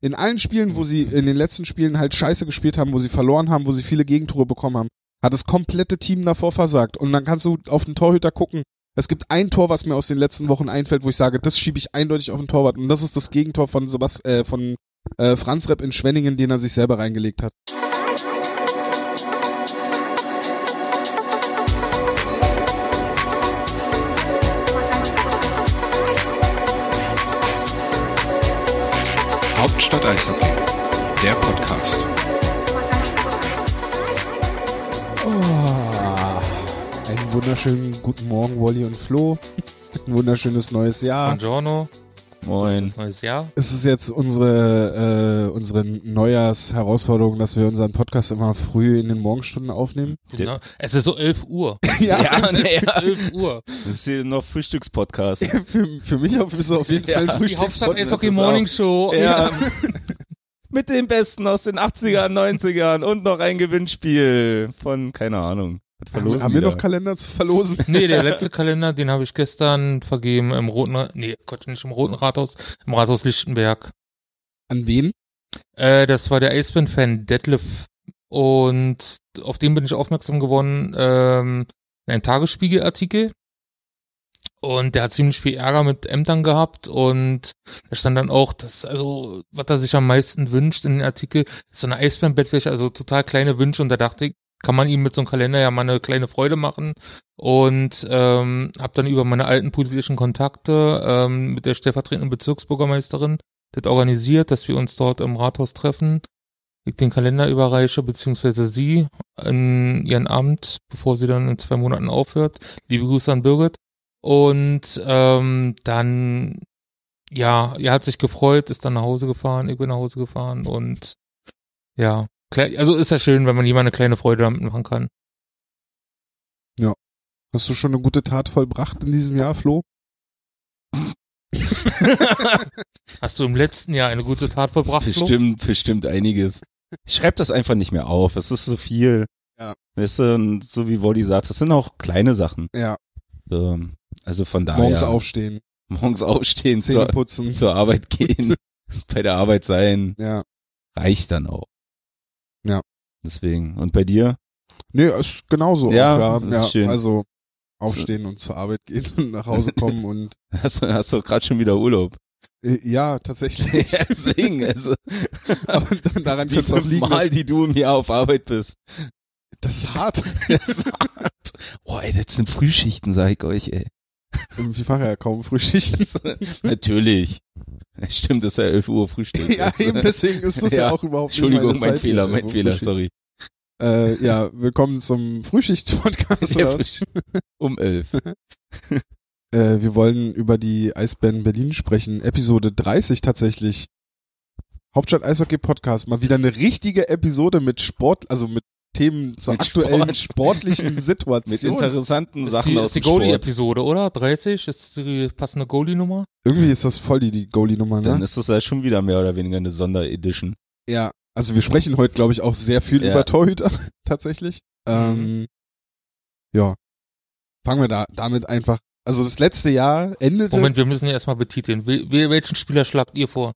In allen Spielen, wo sie in den letzten Spielen halt scheiße gespielt haben, wo sie verloren haben, wo sie viele Gegentore bekommen haben, hat das komplette Team davor versagt. Und dann kannst du auf den Torhüter gucken. Es gibt ein Tor, was mir aus den letzten Wochen einfällt, wo ich sage, das schiebe ich eindeutig auf den Torwart. Und das ist das Gegentor von Sebast äh, von äh, Franz Repp in Schwenningen, den er sich selber reingelegt hat. Hauptstadt Eishockey, der Podcast. Oh, einen wunderschönen guten Morgen, Wolli und Flo. Ein wunderschönes neues Jahr. Buongiorno. Moin. Das neues Jahr. Es ist jetzt unsere, äh, unsere Neujahrsherausforderung, dass wir unseren Podcast immer früh in den Morgenstunden aufnehmen. Genau. Es ist so 11 Uhr. Ja, Ja, nee, ja. 11 Uhr. Das ist hier noch Frühstückspodcast. für, für mich ist es auf jeden Ja, Fall die ein Die Hauptstadt Frühstückspodcast. Ist Morning auch- Show. Ja. Mit den Besten aus den 80ern, 90ern und noch ein Gewinnspiel von, keine Ahnung. Was Haben, verlosen haben die wir da? noch Kalender zu verlosen? Nee, der letzte Kalender, den habe ich gestern vergeben im Roten, nee, Gott, nicht im Roten Rathaus, im Rathaus Lichtenberg. An wen? Äh, das war der Eisbären-Fan Detlef und auf den bin ich aufmerksam geworden, ähm, ein Tagesspiegelartikel. Und der hat ziemlich viel Ärger mit Ämtern gehabt und da stand dann auch, dass, also, was er sich am meisten wünscht in den Artikel, ist so eine Eisbärenbettwäsche, also total kleine Wünsche und da dachte ich, kann man ihm mit so einem Kalender ja mal eine kleine Freude machen und ähm, habe dann über meine alten politischen Kontakte ähm, mit der stellvertretenden Bezirksbürgermeisterin das organisiert, dass wir uns dort im Rathaus treffen, ich den Kalender überreiche, beziehungsweise sie in ihren Amt, bevor sie dann in zwei Monaten aufhört. Liebe Grüße an Birgit. Und ähm, dann, ja, er hat sich gefreut, ist dann nach Hause gefahren, ich bin nach Hause gefahren und ja, also ist ja schön, wenn man jemand eine kleine Freude damit machen kann. Hast du schon eine gute Tat vollbracht in diesem Jahr, Flo? Hast du im letzten Jahr eine gute Tat vollbracht? Flo? Bestimmt, bestimmt einiges. Ich schreib das einfach nicht mehr auf. Es ist so viel. Ja. Weißt du, und so wie Wolli sagt, das sind auch kleine Sachen. Ja, So, also von daher. morgens aufstehen, Morgens aufstehen, Zähne zur, putzen. zur Arbeit gehen, bei der Arbeit sein, Ja. reicht dann auch. Ja. Deswegen. Und bei dir? Nee, ist genauso. Ja, auch, ist ja. schön. Also aufstehen und zur Arbeit gehen und nach Hause kommen und Hast, du- hast du gerade schon wieder Urlaub? äh, ja, tatsächlich. Deswegen, also Aber daran die auch liegen. Mal, die du im Jahr auf Arbeit bist. Das ist hart. Das ist hart. Oh, ey, das sind Frühschichten, sag ich euch, ey. Irgendwie fache ja kaum Frühschichten. Natürlich. Stimmt, das ist ja 11 Uhr Frühstück. ja, jetzt. eben deswegen ist das ja, Ja. auch überhaupt nicht Entschuldigung, meine mein Fehler, mein Fehler, Frühschicht- sorry. Äh, ja, willkommen zum Frühschicht-Podcast. Ja, was? Um 11. Äh, wir wollen über die Eisbären Berlin sprechen. Episode 30 tatsächlich. Hauptstadt Eishockey Podcast. Mal wieder eine richtige Episode mit Sport, also mit Themen zur Mit aktuellen Sport. sportlichen Mit Situation. interessanten Ist Sachen die, aus ist die dem Sport. Goalie-Episode, oder? 30? Ist die passende Goalie-Nummer? Irgendwie ist das voll die, die Goalie-Nummer, Dann ne? ist das ja schon wieder mehr oder weniger eine Sonderedition. Ja. Also wir sprechen heute, glaube ich, auch sehr viel Ja. über Torhüter, tatsächlich. Ähm, ja. Fangen wir da damit einfach. Also das letzte Jahr endete. Moment, wir müssen ja erstmal betiteln. Wel wel- welchen Spieler schlagt ihr vor?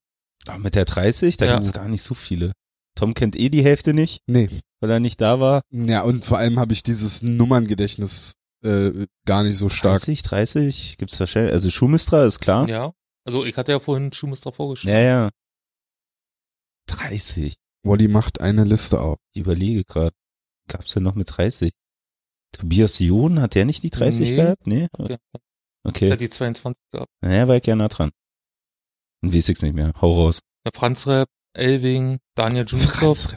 Aber mit der 30, da Ja. gibt's gar nicht so viele. Tom kennt eh die Hälfte nicht, Nee. Weil er nicht da war. Ja, und vor allem habe ich dieses Nummerngedächtnis äh, gar nicht so stark. 30, 30 gibt's wahrscheinlich. Also Schumistra ist klar. Ja. Also ich hatte ja vorhin Schumacher vorgestellt. Ja, ja. 30. Wally macht eine Liste auf. Ich überlege gerade. Gab's denn noch mit 30? Tobias John, hat der nicht die 30 Nee. gehabt? Nee? Okay. Er Okay. hat die 22 gehabt. Naja, war ich ja nah dran. Und weiß ich's nicht mehr. Hau raus. Der Franz Repp, Elving, Daniel Junisov.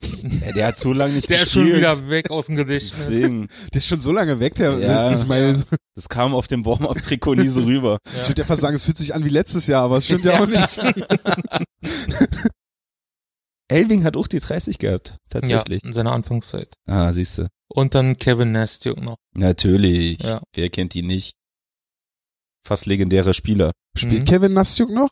Ja, der hat so lange nicht Der ist schon gespielt. wieder weg aus dem Gedächtnis. Deswegen. Der ist schon so lange weg, der Ja. Ismail. Das kam auf dem Warm-Up-Trikot nie so rüber. Ich würde ja fast sagen, es fühlt sich an wie letztes Jahr, aber es stimmt ja, auch nicht. Elving hat auch die 30 gehabt. Tatsächlich. Ja, in seiner Anfangszeit. Ah, siehste. Und dann Kevin Nastjuk noch. Natürlich. Ja. Wer kennt ihn nicht? Fast legendärer Spieler. Spielt Mhm. Kevin Nastjuk noch?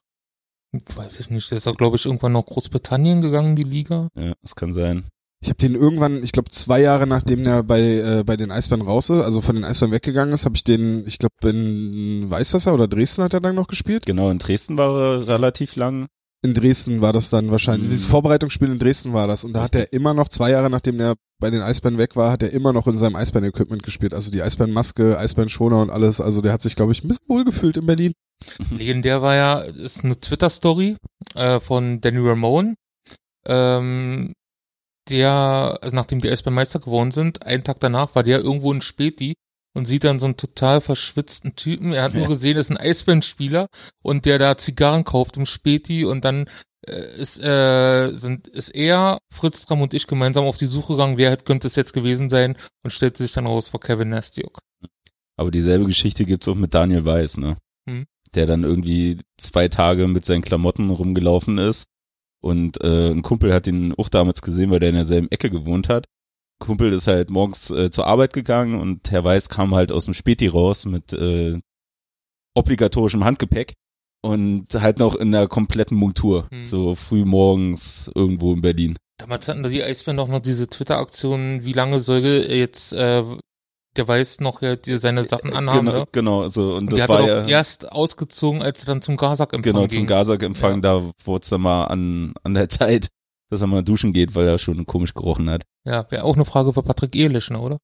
Weiß ich nicht. Der ist auch, glaube ich, irgendwann nach Großbritannien gegangen, die Liga. Ja, das kann sein. Ich habe den irgendwann, ich glaube zwei Jahre nachdem der bei äh, bei den Eisbären raus ist, also von den Eisbären weggegangen ist, habe ich den, ich glaube in Weißwasser oder Dresden hat er dann noch gespielt. Genau, in Dresden war er relativ lang. In Dresden war das dann wahrscheinlich. Mhm. Dieses Vorbereitungsspiel in Dresden war das. Und da hat er immer noch, zwei Jahre nachdem er bei den Eisbären weg war, hat er immer noch in seinem Eisbären-Equipment gespielt. Also die Eisbärenmaske, Eisbärenschoner und alles. Also der hat sich, glaube ich, ein bisschen wohlgefühlt in Berlin. Legendär war ja, ist eine Twitter-Story äh, von Danny Ramone, ähm, der, also nachdem die Eisbären Meister geworden sind, einen Tag danach war der irgendwo in Späti und sieht dann so einen total verschwitzten Typen. Er hat nur Ja. gesehen, ist ein Eisbärenspieler und der da Zigarren kauft im Späti und dann äh, ist, äh, sind, ist er, Fritz Tram und ich gemeinsam auf die Suche gegangen, wer könnte es jetzt gewesen sein und stellte sich dann raus vor Kevin Nestiuk. Aber dieselbe Geschichte gibt's auch mit Daniel Weiß, ne? Hm. Der dann irgendwie zwei Tage mit seinen Klamotten rumgelaufen ist. Und äh, ein Kumpel hat ihn auch damals gesehen, weil der in derselben Ecke gewohnt hat. Kumpel ist halt morgens äh, zur Arbeit gegangen und Herr Weiß kam halt aus dem Späti raus mit äh, obligatorischem Handgepäck und halt noch in der kompletten Montur. Hm. So früh morgens irgendwo in Berlin. Damals hatten da die Eisbären doch noch diese Twitter-Aktion, wie lange soll jetzt äh, der Weiß noch ja, seine Sachen anhaben, genau, genau, so und Und das hat war er ja erst ausgezogen, als er dann zum Gazak-Empfang genau ging. zum Gazak-Empfang, da wurde es dann mal an, an der Zeit, dass er mal duschen geht, weil er schon komisch gerochen hat. Ja, wäre auch eine Frage für Patrick Ehlich, ne, oder?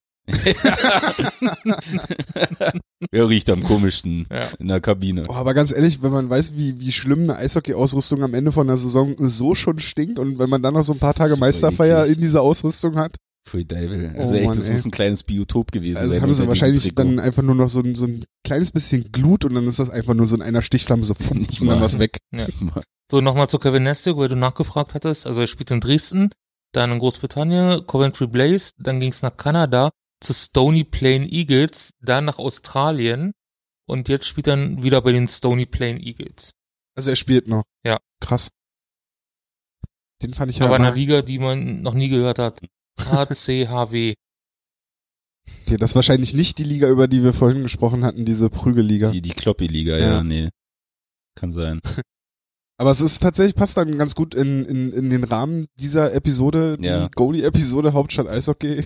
Wer riecht am komischsten Ja. in der Kabine? Oh, aber ganz ehrlich, wenn man weiß, wie, wie schlimm eine Eishockey-Ausrüstung am Ende von der Saison so schon stinkt und wenn man dann noch so ein paar Tage Meisterfeier in dieser Ausrüstung hat, Pfui Devil. Also Oh echt, Mann, das ey. muss ein kleines Biotop gewesen also sein. haben sie wahrscheinlich dann einfach nur noch so ein, so ein kleines bisschen Glut und dann ist das einfach nur so in einer Stichflamme so pfumm, Nicht und dann mal. was weg. So, nochmal zu Kevin Nestiuk, weil du nachgefragt hattest. Also er spielt in Dresden, dann in Großbritannien, Coventry Blaze, dann ging es nach Kanada, zu Stony Plain Eagles, dann nach Australien und jetzt spielt er dann wieder bei den Stony Plain Eagles. Also er spielt noch. Ja. Krass. Den fand ich ja Aber in einer Liga, die man noch nie gehört hat. HCHW. okay, das ist wahrscheinlich nicht die Liga, über die wir vorhin gesprochen hatten, diese Prügelliga. Die, die Kloppi-Liga, Ja. ja. nee. Kann sein. Aber es ist tatsächlich, passt dann ganz gut in, in, in den Rahmen dieser Episode, die Ja. Goalie-Episode Hauptstadt Eishockey.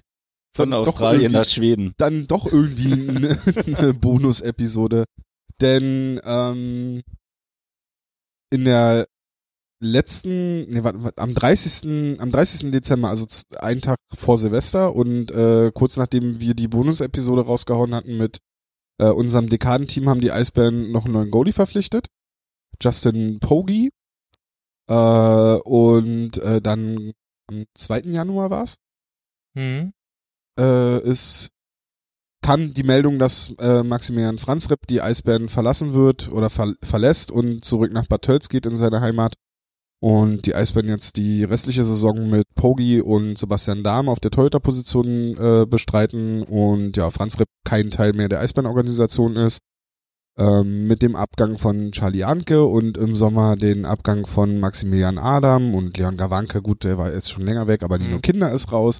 Von Australien nach Schweden. Dann doch irgendwie eine, eine Bonus-Episode. Denn ähm, in der letzten, nee, warte, warte, am 30. am 30. Dezember, also einen Tag vor Silvester und äh, kurz nachdem wir die Bonus-Episode rausgehauen hatten mit äh, unserem Dekadenteam, haben die Eisbären noch einen neuen Goalie verpflichtet. Justin Poggi. Äh, und äh, dann am 2. Januar war's Hm. äh, ist kam die Meldung, dass äh, Maximilian Franzrepp die Eisbären verlassen wird oder ver verlässt und zurück nach Bad Tölz geht in seine Heimat. Und die Eisbären jetzt die restliche Saison mit Pogi und Sebastian Dahm auf der Torhüterposition äh, bestreiten und ja, Franz Repp kein Teil mehr der Eisbärenorganisation ist. Ähm, mit dem Abgang von Charlie Anke und im Sommer den Abgang von Maximilian Adam und Leon Gawanke, gut, der war jetzt schon länger weg, aber Nino Mhm. Kinder ist raus.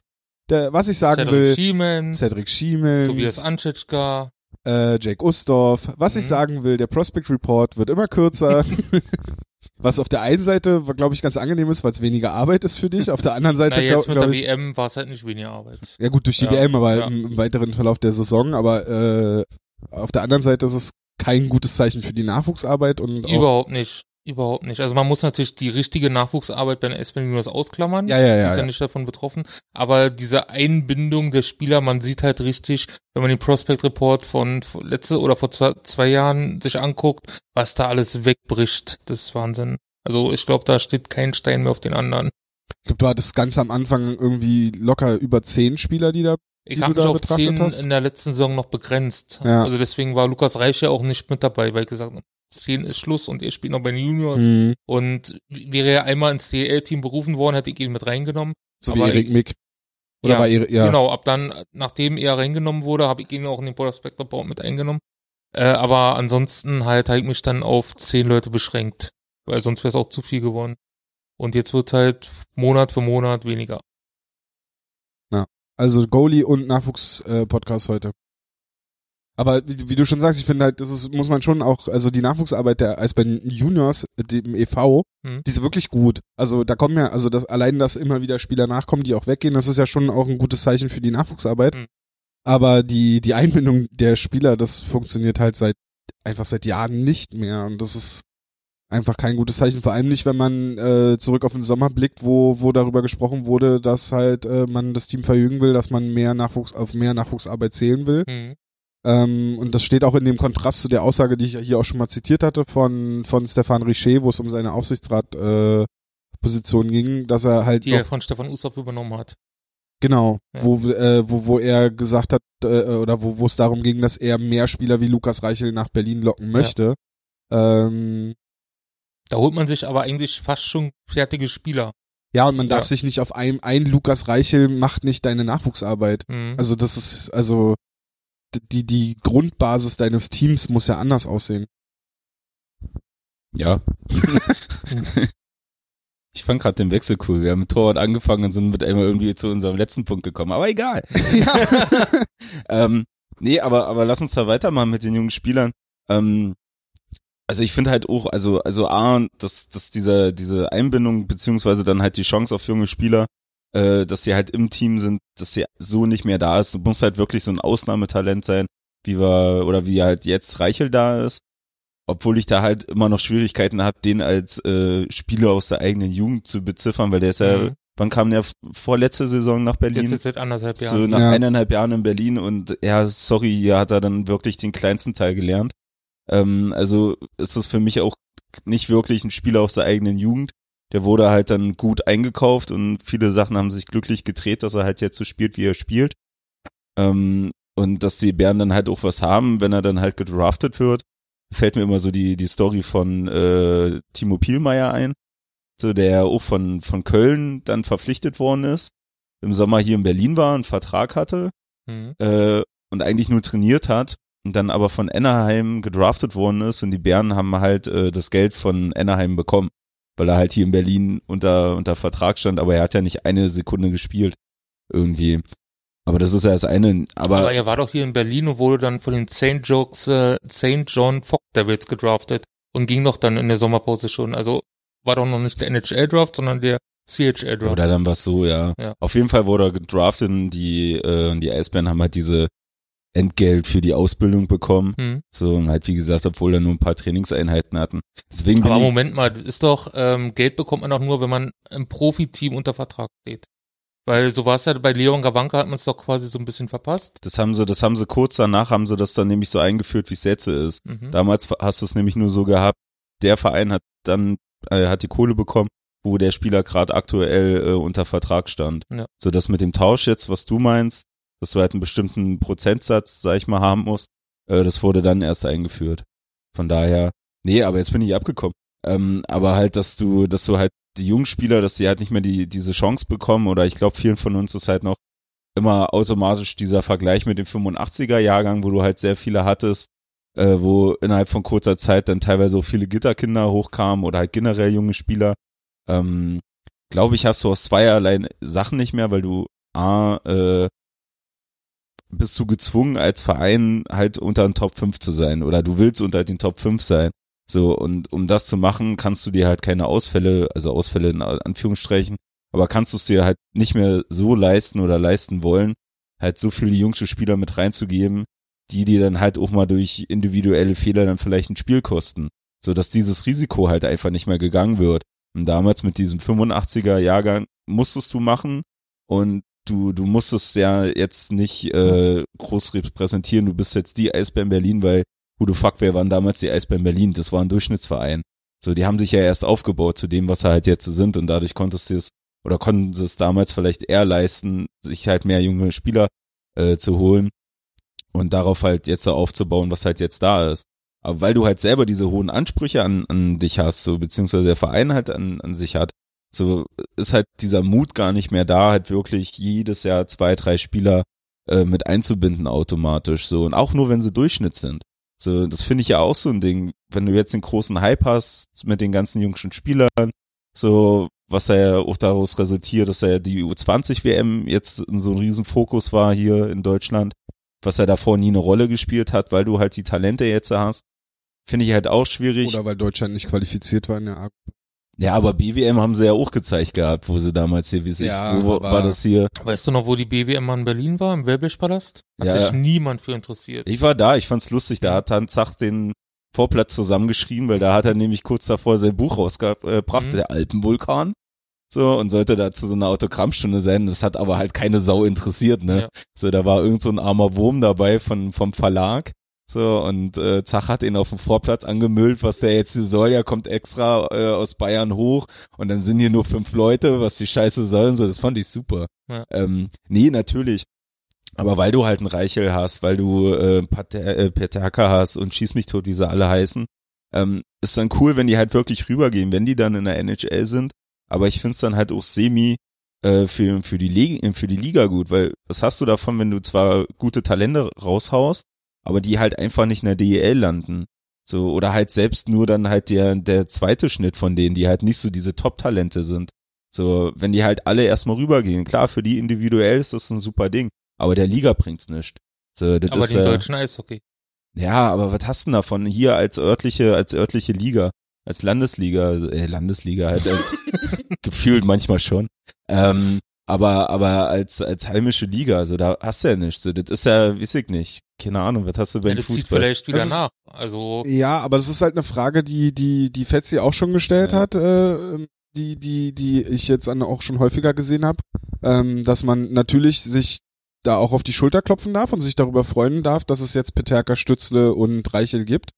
Der, was ich sagen Cedric will, Siemens, Cedric Schiemens, Tobias Anschitschka. äh, Jake Ustorf. Was ich Mhm. sagen will, der Prospect Report wird immer kürzer. Was auf der einen Seite, glaube ich, ganz angenehm ist, weil es weniger Arbeit ist für dich. Auf der anderen Seite, glaube mit der ich, WM war es halt nicht weniger Arbeit. ja gut, durch die Ja, WM, aber ja. im, im weiteren Verlauf der Saison. Aber äh, auf der anderen Seite ist es kein gutes Zeichen für die Nachwuchsarbeit und Überhaupt nicht. Überhaupt nicht. Also man muss natürlich die richtige Nachwuchsarbeit bei den Espen Juniors ausklammern. ja, ja, ja, ist ja, nicht davon betroffen. Aber diese Einbindung der Spieler, man sieht halt richtig, wenn man den Prospect Report von letzte oder vor zwei, zwei Jahren sich anguckt, was da alles wegbricht. Das ist Wahnsinn. Also ich glaube, da steht kein Stein mehr auf den anderen. Ich glaube, du hattest ganz am Anfang irgendwie locker über zehn Spieler, die da. Ich habe mich auf zehn hast? in der letzten Saison noch begrenzt. Ja. Also deswegen war Lukas Reich ja auch nicht mit dabei, weil ich gesagt habe, zehn ist Schluss und er spielt noch bei den Juniors. Mhm. Und wäre er einmal ins DL-Team berufen worden, hätte ich ihn mit reingenommen. So wie Aber Erik ich- Mick. Oder Ja, war Erik, ja. Genau, ab dann, nachdem er reingenommen wurde, habe ich ihn auch in den Prospect Report mit eingenommen. Äh, aber ansonsten halt habe ich mich dann auf zehn Leute beschränkt, weil sonst wäre es auch zu viel geworden. Und jetzt wird halt Monat für Monat weniger. Also Goalie und Nachwuchs-Podcast heute. Aber wie, wie du schon sagst, ich finde halt, das ist, muss man schon auch, also die Nachwuchsarbeit der Eisbären Juniors, dem e.V., Mhm. die ist wirklich gut. Also da kommen ja, also das, allein, dass immer wieder Spieler nachkommen, die auch weggehen, das ist ja schon auch ein gutes Zeichen für die Nachwuchsarbeit. Mhm. Aber die, die Einbindung der Spieler, das funktioniert halt seit, einfach seit Jahren nicht mehr und das ist, einfach kein gutes Zeichen. Vor allem nicht, wenn man äh, zurück auf den Sommer blickt, wo, wo darüber gesprochen wurde, dass halt äh, man das Team verjüngen will, dass man mehr Nachwuchs auf mehr Nachwuchsarbeit zählen will. Mhm. Ähm, und das steht auch in dem Kontrast zu der Aussage, die ich ja hier auch schon mal zitiert hatte von, von Stefan Richer, wo es um seine Aufsichtsrat äh, ging, dass er halt Die er von Stefan Ustorf übernommen hat. genau, Ja. wo, äh, wo, wo er gesagt hat, äh, oder wo, wo es darum ging, dass er mehr Spieler wie Lukas Reichel nach Berlin locken möchte. Ähm, Da holt man sich aber eigentlich fast schon fertige Spieler. ja, und man darf Ja. sich nicht auf ein, ein Lukas Reichel macht nicht deine Nachwuchsarbeit. Mhm. Also das ist, also die, die Grundbasis deines Teams muss ja anders aussehen. Ja. ich fand gerade den Wechsel cool. Wir haben mit Torwart angefangen und sind mit einmal irgendwie zu unserem letzten Punkt gekommen. Aber egal. ähm, nee, aber, aber lass uns da weitermachen mit den jungen Spielern. Ähm, also ich finde halt auch, also, also A, dass, dass diese, diese Einbindung beziehungsweise dann halt die Chance auf junge Spieler, äh, dass sie halt im Team sind, dass sie so nicht mehr da ist. Du musst halt wirklich so ein Ausnahmetalent sein, wie wir, oder wie halt jetzt Reichel da ist. Obwohl ich da halt immer noch Schwierigkeiten habe, den als äh, Spieler aus der eigenen Jugend zu beziffern, weil der ist ja, Mhm. wann kam der vorletzte Saison nach Berlin? Jetzt, jetzt seit anderthalb So Jahren. nach Ja. eineinhalb Jahren in Berlin und ja, sorry, hier hat er dann wirklich den kleinsten Teil gelernt. Ähm, also ist das für mich auch nicht wirklich ein Spieler aus der eigenen Jugend. Der wurde halt dann gut eingekauft und viele Sachen haben sich glücklich gedreht, dass er halt jetzt so spielt, wie er spielt. Ähm, und dass die Bären dann halt auch was haben, wenn er dann halt gedraftet wird. Fällt mir immer so die, die Story von äh, Timo Pielmeier ein, so der auch von, von Köln dann verpflichtet worden ist im Sommer hier in Berlin war, einen Vertrag hatte Mhm. äh, und eigentlich nur trainiert hat und dann aber von Anaheim gedraftet worden ist und die Bären haben halt äh, das Geld von Anaheim bekommen, weil er halt hier in Berlin unter, unter Vertrag stand, aber er hat ja nicht eine Sekunde gespielt irgendwie. Aber das ist ja das eine, aber, Aber er war doch hier in Berlin und wurde dann von den St. Jokes, äh, St. John Fox Devils gedraftet und ging doch dann in der Sommerpause schon. Also war doch noch nicht der NHL-Draft, sondern der CHL-Draft. oder dann was so, ja. Ja. Auf jeden Fall wurde er gedraftet und die, äh, die Eisbären haben halt diese Entgelt für die Ausbildung bekommen. Hm. So, und halt, wie gesagt, obwohl er nur ein paar Trainingseinheiten hatten. Deswegen bin Aber Moment mal, das ist doch, ähm, Geld bekommt man doch nur, wenn man im Profiteam unter Vertrag steht. Weil so war es ja bei Leon Gawanka, hat man es doch quasi so ein bisschen verpasst. Das haben sie, das haben sie kurz danach, haben sie das dann nämlich so eingeführt, wie es jetzt ist. Mhm. Damals hast du es nämlich nur so gehabt, der Verein hat dann, äh, hat die Kohle bekommen, wo der Spieler gerade aktuell äh, unter Vertrag stand. Ja. So das mit dem Tausch jetzt, was du meinst, dass du halt einen bestimmten Prozentsatz, sag ich mal, haben musst, äh, das wurde dann erst eingeführt. Von daher, nee, aber jetzt bin ich abgekommen. Ähm, aber halt, dass du, dass du halt die jungen Spieler, dass die halt nicht mehr die, diese Chance bekommen oder ich glaube, vielen von uns ist halt noch immer automatisch dieser Vergleich mit dem 85er Jahrgang, wo du halt sehr viele hattest, äh, wo innerhalb von kurzer Zeit dann teilweise auch viele Gitterkinder hochkamen oder halt generell junge Spieler. Ähm, glaube ich, hast du aus zweierlei Sachen nicht mehr, weil du A, äh, bist du gezwungen als Verein halt unter den Top 5 zu sein oder du willst unter den Top 5 sein. So, und um das zu machen, kannst du dir halt keine Ausfälle, also Ausfälle in Anführungsstrichen, aber kannst du es dir halt nicht mehr so leisten oder leisten wollen, halt so viele jüngste Spieler mit reinzugeben, die dir dann halt auch mal durch individuelle Fehler dann vielleicht ein Spiel kosten. So dass dieses Risiko halt einfach nicht mehr gegangen wird. Und damals mit diesem 85er Jahrgang musstest du machen und du, du musstest ja jetzt nicht äh, groß repräsentieren, du bist jetzt die Eisbären Berlin, weil who the fuck, wer waren damals die Eisbären Berlin? Das war ein Durchschnittsverein. So, die haben sich ja erst aufgebaut zu dem, was sie halt jetzt sind und dadurch konntest du es oder konnten sie es damals vielleicht eher leisten, sich halt mehr junge Spieler äh, zu holen und darauf halt jetzt so aufzubauen, was halt jetzt da ist. Aber weil du halt selber diese hohen Ansprüche an, an dich hast, so beziehungsweise der Verein halt an, an sich hat, so ist halt dieser Mut gar nicht mehr da, halt wirklich jedes Jahr zwei, drei Spieler äh, mit einzubinden automatisch. So und auch nur, wenn sie Durchschnitt sind. So, das finde ich ja auch so ein Ding. Wenn du jetzt den großen Hype hast mit den ganzen jüngsten Spielern, so was ja auch daraus resultiert, dass er die U20 WM jetzt in so ein Riesenfokus war hier in Deutschland, was er davor nie eine Rolle gespielt hat, weil du halt die Talente jetzt hast, finde ich halt auch schwierig. Oder weil Deutschland nicht qualifiziert war in der A. ja, aber BWM haben sie ja auch gezeigt gehabt, wo sie damals hier, wie sich, Ja, wo aber- war das hier? Weißt du noch, wo die BWM mal in Berlin war, im Wellblechpalast? Hat Ja. sich niemand für interessiert. Ich war da, ich fand's lustig, da hat dann Zach den Vorplatz zusammengeschrien, weil da hat er nämlich kurz davor sein Buch rausgebracht, Mhm. der Alpenvulkan. So, und sollte da zu so einer Autogrammstunde sein. Das hat aber halt keine Sau interessiert, ne? Ja. So, da war irgend so ein armer Wurm dabei von, vom Verlag. So, und äh, Zach hat ihn auf dem Vorplatz angemüllt, was der jetzt hier soll. Er kommt extra äh, aus Bayern hoch und dann sind hier nur fünf Leute, was die Scheiße sollen. So, das fand ich super. Ja. Ähm, nee, natürlich. Aber weil du halt einen Reichel hast, weil du äh, Pater, äh, Peterka hast und schieß mich tot, wie sie alle heißen, ähm, ist dann cool, wenn die halt wirklich rübergehen, wenn die dann in der NHL sind. Aber ich find's dann halt auch semi äh, für, für, die Liga, für die Liga gut, weil was hast du davon, wenn du zwar gute Talente raushaust, aber die halt einfach nicht in der DEL landen. So, oder halt selbst nur dann halt der, der zweite Schnitt von denen, die halt nicht so diese Top-Talente sind. So, wenn die halt alle erstmal rübergehen. Klar, für die individuell ist das ein super Ding, aber der Liga bringt's nicht. So, das Aber ist, den äh, deutschen Eishockey. ja, aber was hast du denn davon hier als örtliche, als örtliche Liga, als Landesliga, äh, Landesliga halt als gefühlt manchmal schon. Ähm, aber aber als als heimische Liga, also da hast du ja nichts. So, das ist ja, weiß ich nicht. Keine Ahnung, was hast du Ja, beim das zieht Fußball? vielleicht wieder Das nach. Also Ja, aber das ist halt eine Frage, die die die Fetzi auch schon gestellt Ja. hat, äh, die die die ich jetzt auch schon häufiger gesehen habe, ähm, dass man natürlich sich da auch auf die Schulter klopfen darf und sich darüber freuen darf, dass es jetzt Peterka, Stützle und Reichel gibt.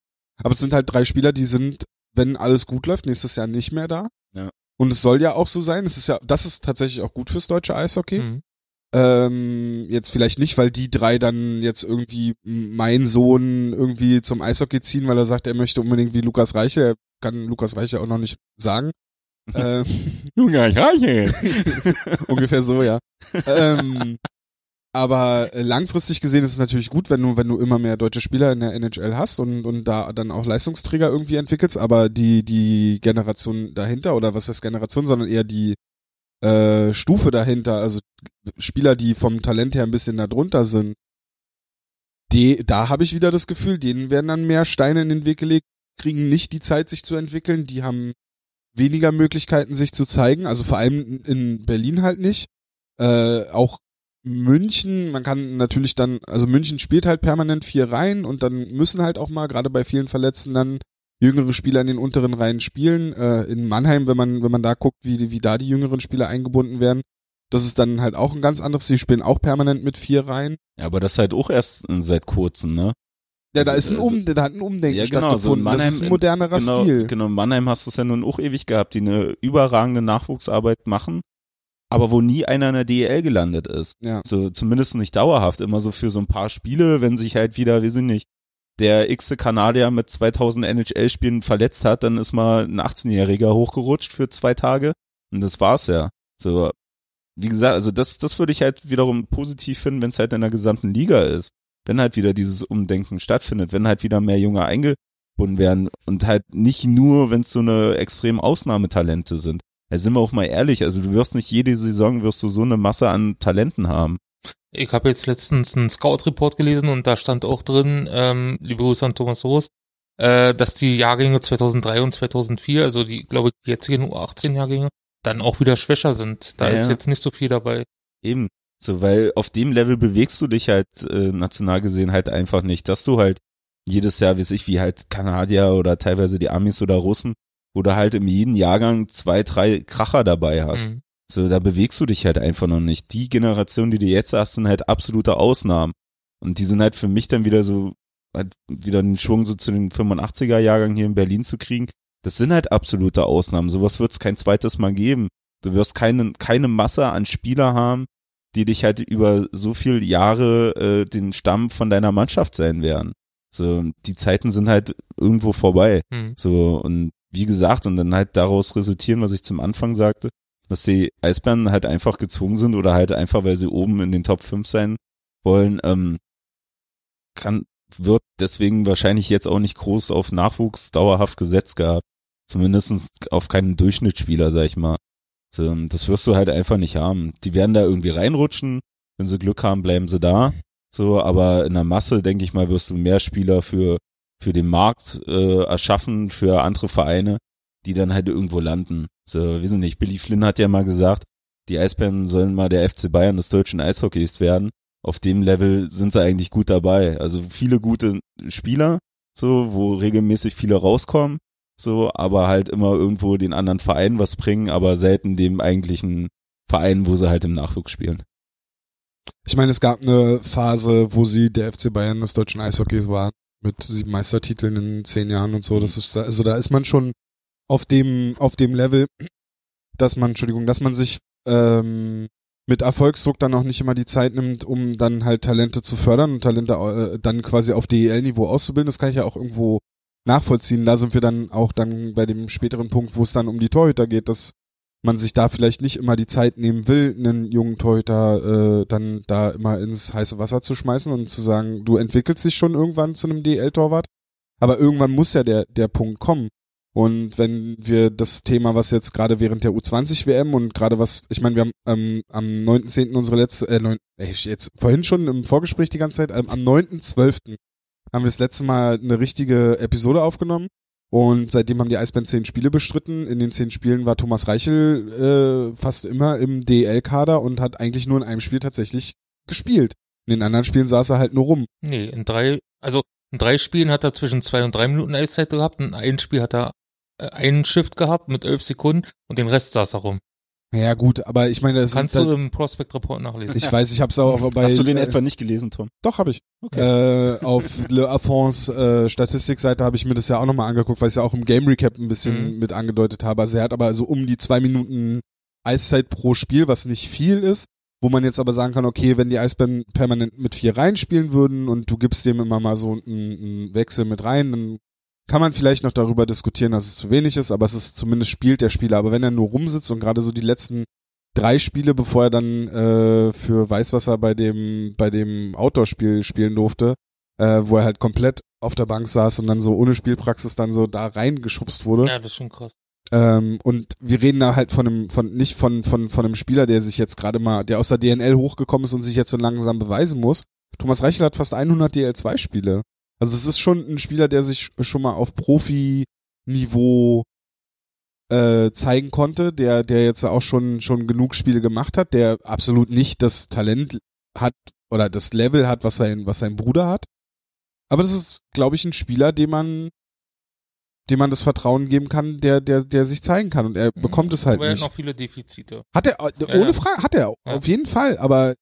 Aber es sind halt drei Spieler, die sind, wenn alles gut läuft, nächstes Jahr nicht mehr da. Ja. Und es soll ja auch so sein. Es ist ja, das ist tatsächlich auch gut fürs deutsche Eishockey. mhm. Ähm, jetzt vielleicht nicht, weil die drei dann jetzt irgendwie mein Sohn irgendwie zum Eishockey ziehen, weil er sagt, er möchte unbedingt wie Lukas Reiche. Er kann Lukas Reiche auch noch nicht sagen. ähm, ich reiche. ungefähr so, ja. ähm, aber äh, langfristig gesehen ist es natürlich gut, wenn du, wenn du immer mehr deutsche Spieler in der NHL hast und, und da dann auch Leistungsträger irgendwie entwickelst, aber die, die Generation dahinter, oder was heißt Generation, sondern eher die äh, Stufe dahinter, also Spieler, die vom Talent her ein bisschen da drunter sind, die, da habe ich wieder das Gefühl, denen werden dann mehr Steine in den Weg gelegt, kriegen nicht die Zeit, sich zu entwickeln, die haben weniger Möglichkeiten, sich zu zeigen, also vor allem in Berlin halt nicht. Äh, auch München, man kann natürlich dann, also München spielt halt permanent vier Reihen und dann müssen halt auch mal, gerade bei vielen Verletzten, dann jüngere Spieler in den unteren Reihen spielen. Äh, in Mannheim, wenn man, wenn man da guckt, wie, wie da die jüngeren Spieler eingebunden werden, das ist dann halt auch ein ganz anderes. Sie spielen auch permanent mit vier Reihen. Ja, aber das halt auch erst seit kurzem, ne? Ja, da Also- ist ein um, da hat ein Umdenken Ja, genau, so in stattgefunden. das ist ein Mannheim- modernerer genau, Stil. Genau, in Mannheim hast du es ja nun auch ewig gehabt, die eine überragende Nachwuchsarbeit machen, aber wo nie einer in der DEL gelandet ist. Ja. So, zumindest nicht dauerhaft, immer so für so ein paar Spiele, wenn sich halt wieder, wir sind nicht, der x Kanadier mit 2000 NHL-Spielen verletzt hat, dann ist mal ein 18-Jähriger hochgerutscht für zwei Tage und das war's ja. So, wie gesagt, also das, das würde ich halt wiederum positiv finden, wenn es halt in der gesamten Liga ist. Wenn halt wieder dieses Umdenken stattfindet, wenn halt wieder mehr Junge eingebunden werden und halt nicht nur, wenn es so eine extrem Ausnahmetalente sind. Da sind wir auch mal ehrlich, also du wirst nicht jede Saison wirst du so eine Masse an Talenten haben. Ich habe jetzt letztens einen Scout-Report gelesen und da stand auch drin, ähm, liebe Grüße an Thomas Rost, äh, dass die Jahrgänge 2003 und 2004, also die, glaube ich, die jetzigen U18-Jahrgänge, dann auch wieder schwächer sind. Da Ja, ist jetzt nicht so viel dabei. Eben. So, weil auf dem Level bewegst du dich halt äh, national gesehen halt einfach nicht, dass du halt jedes Jahr, wie ich, wie halt Kanadier oder teilweise die Amis oder Russen, wo du halt in jedem Jahrgang zwei, drei Kracher dabei hast. Mhm. So, da bewegst du dich halt einfach noch nicht. Die Generation, die du jetzt hast, sind halt absolute Ausnahmen. Und die sind halt für mich dann wieder so, halt wieder einen Schwung so zu den 85er Jahrgang hier in Berlin zu kriegen. Das sind halt absolute Ausnahmen. Sowas wird es kein zweites Mal geben. Du wirst keine, keine Masse an Spieler haben, die dich halt über so viele Jahre äh, den Stamm von deiner Mannschaft sein werden. So, die Zeiten sind halt irgendwo vorbei. Mhm. So, und wie gesagt, und dann halt daraus resultieren, was ich zum Anfang sagte, dass die Eisbären halt einfach gezwungen sind oder halt einfach, weil sie oben in den Top 5 sein wollen, ähm, kann, wird deswegen wahrscheinlich jetzt auch nicht groß auf Nachwuchs dauerhaft gesetzt gehabt. Zumindestens auf keinen Durchschnittsspieler, sag ich mal. So, das wirst du halt einfach nicht haben. Die werden da irgendwie reinrutschen. Wenn sie Glück haben, bleiben sie da. So, aber in der Masse, denke ich mal, wirst du mehr Spieler für, für den Markt äh, erschaffen, für andere Vereine, die dann halt irgendwo landen. So, wissen nicht, Billy Flynn hat ja mal gesagt, die Eisbären sollen mal der FC Bayern des deutschen Eishockeys werden. Auf dem Level sind sie eigentlich gut dabei. Also viele gute Spieler, so, wo regelmäßig viele rauskommen, so, aber halt immer irgendwo den anderen Vereinen was bringen, aber selten dem eigentlichen Verein, wo sie halt im Nachwuchs spielen. Ich meine, es gab eine Phase, wo sie der FC Bayern des deutschen Eishockeys war, mit sieben Meistertiteln in zehn Jahren und so. Das ist, also da ist man schon auf dem, auf dem Level, dass man, Entschuldigung, dass man sich ähm, mit Erfolgsdruck dann auch nicht immer die Zeit nimmt, um dann halt Talente zu fördern und Talente äh, dann quasi auf DEL-Niveau auszubilden. Das kann ich ja auch irgendwo nachvollziehen. Da sind wir dann auch dann bei dem späteren Punkt, wo es dann um die Torhüter geht, dass man sich da vielleicht nicht immer die Zeit nehmen will, einen jungen Torhüter äh, dann da immer ins heiße Wasser zu schmeißen und zu sagen, du entwickelst dich schon irgendwann zu einem DL-Torwart. Aber irgendwann muss ja der, der Punkt kommen. Und wenn wir das Thema, was jetzt gerade während der U20-WM und gerade was, ich meine, wir haben ähm, am 9.10. unsere letzte, äh, 9, äh, jetzt vorhin schon im Vorgespräch die ganze Zeit, ähm, am 9.12. haben wir das letzte Mal eine richtige Episode aufgenommen und seitdem haben die Eisbären zehn Spiele bestritten. In den zehn Spielen war Thomas Reichel äh, fast immer im DL-Kader und hat eigentlich nur in einem Spiel tatsächlich gespielt. In den anderen Spielen saß er halt nur rum. Nee, in drei, also in drei Spielen hat er zwischen zwei und drei Minuten Eiszeit gehabt. In einem Spiel hat er äh, einen Shift gehabt mit elf Sekunden und den Rest saß er rum. Ja gut, aber ich meine, das Kannst du halt, im Prospect Report nachlesen. ich weiß, ich hab's auch bei Hast du den äh, etwa nicht gelesen, Tom? Doch, habe ich. Äh, auf Le Affons äh, Statistikseite habe ich mir das ja auch nochmal angeguckt, weil ich ja auch im Game Recap ein bisschen Mhm. mit angedeutet habe. Also er hat aber also um die zwei Minuten Eiszeit pro Spiel, was nicht viel ist, wo man jetzt aber sagen kann, okay, wenn die Eisbären permanent mit vier reinspielen würden und du gibst dem immer mal so einen, einen Wechsel mit rein, dann kann man vielleicht noch darüber diskutieren, dass es zu wenig ist, aber es ist zumindest spielt der Spieler. Aber wenn er nur rumsitzt und gerade so die letzten drei Spiele, bevor er dann äh, für Weißwasser bei dem bei dem Outdoor-Spiel spielen durfte, äh, wo er halt komplett auf der Bank saß und dann so ohne Spielpraxis dann so da reingeschubst wurde. ja, das ist schon krass. Ähm, und wir reden da halt von einem, von nicht von von von einem Spieler, der sich jetzt gerade mal, der aus der DNL hochgekommen ist und sich jetzt so langsam beweisen muss. Thomas Reichel hat fast 100 DL2-Spiele. Also es ist schon ein Spieler, der sich schon mal auf Profi-Niveau äh, zeigen konnte, der der jetzt auch schon schon genug Spiele gemacht hat, der absolut nicht das Talent hat oder das Level hat, was sein was sein Bruder hat. Aber das ist, glaube ich, ein Spieler, dem man dem man das Vertrauen geben kann, der der der sich zeigen kann und er bekommt es halt Aber er hat noch viele Defizite. Hat er, äh, Ja, ohne ja. Frage, hat er, Ja. auf jeden Fall, aber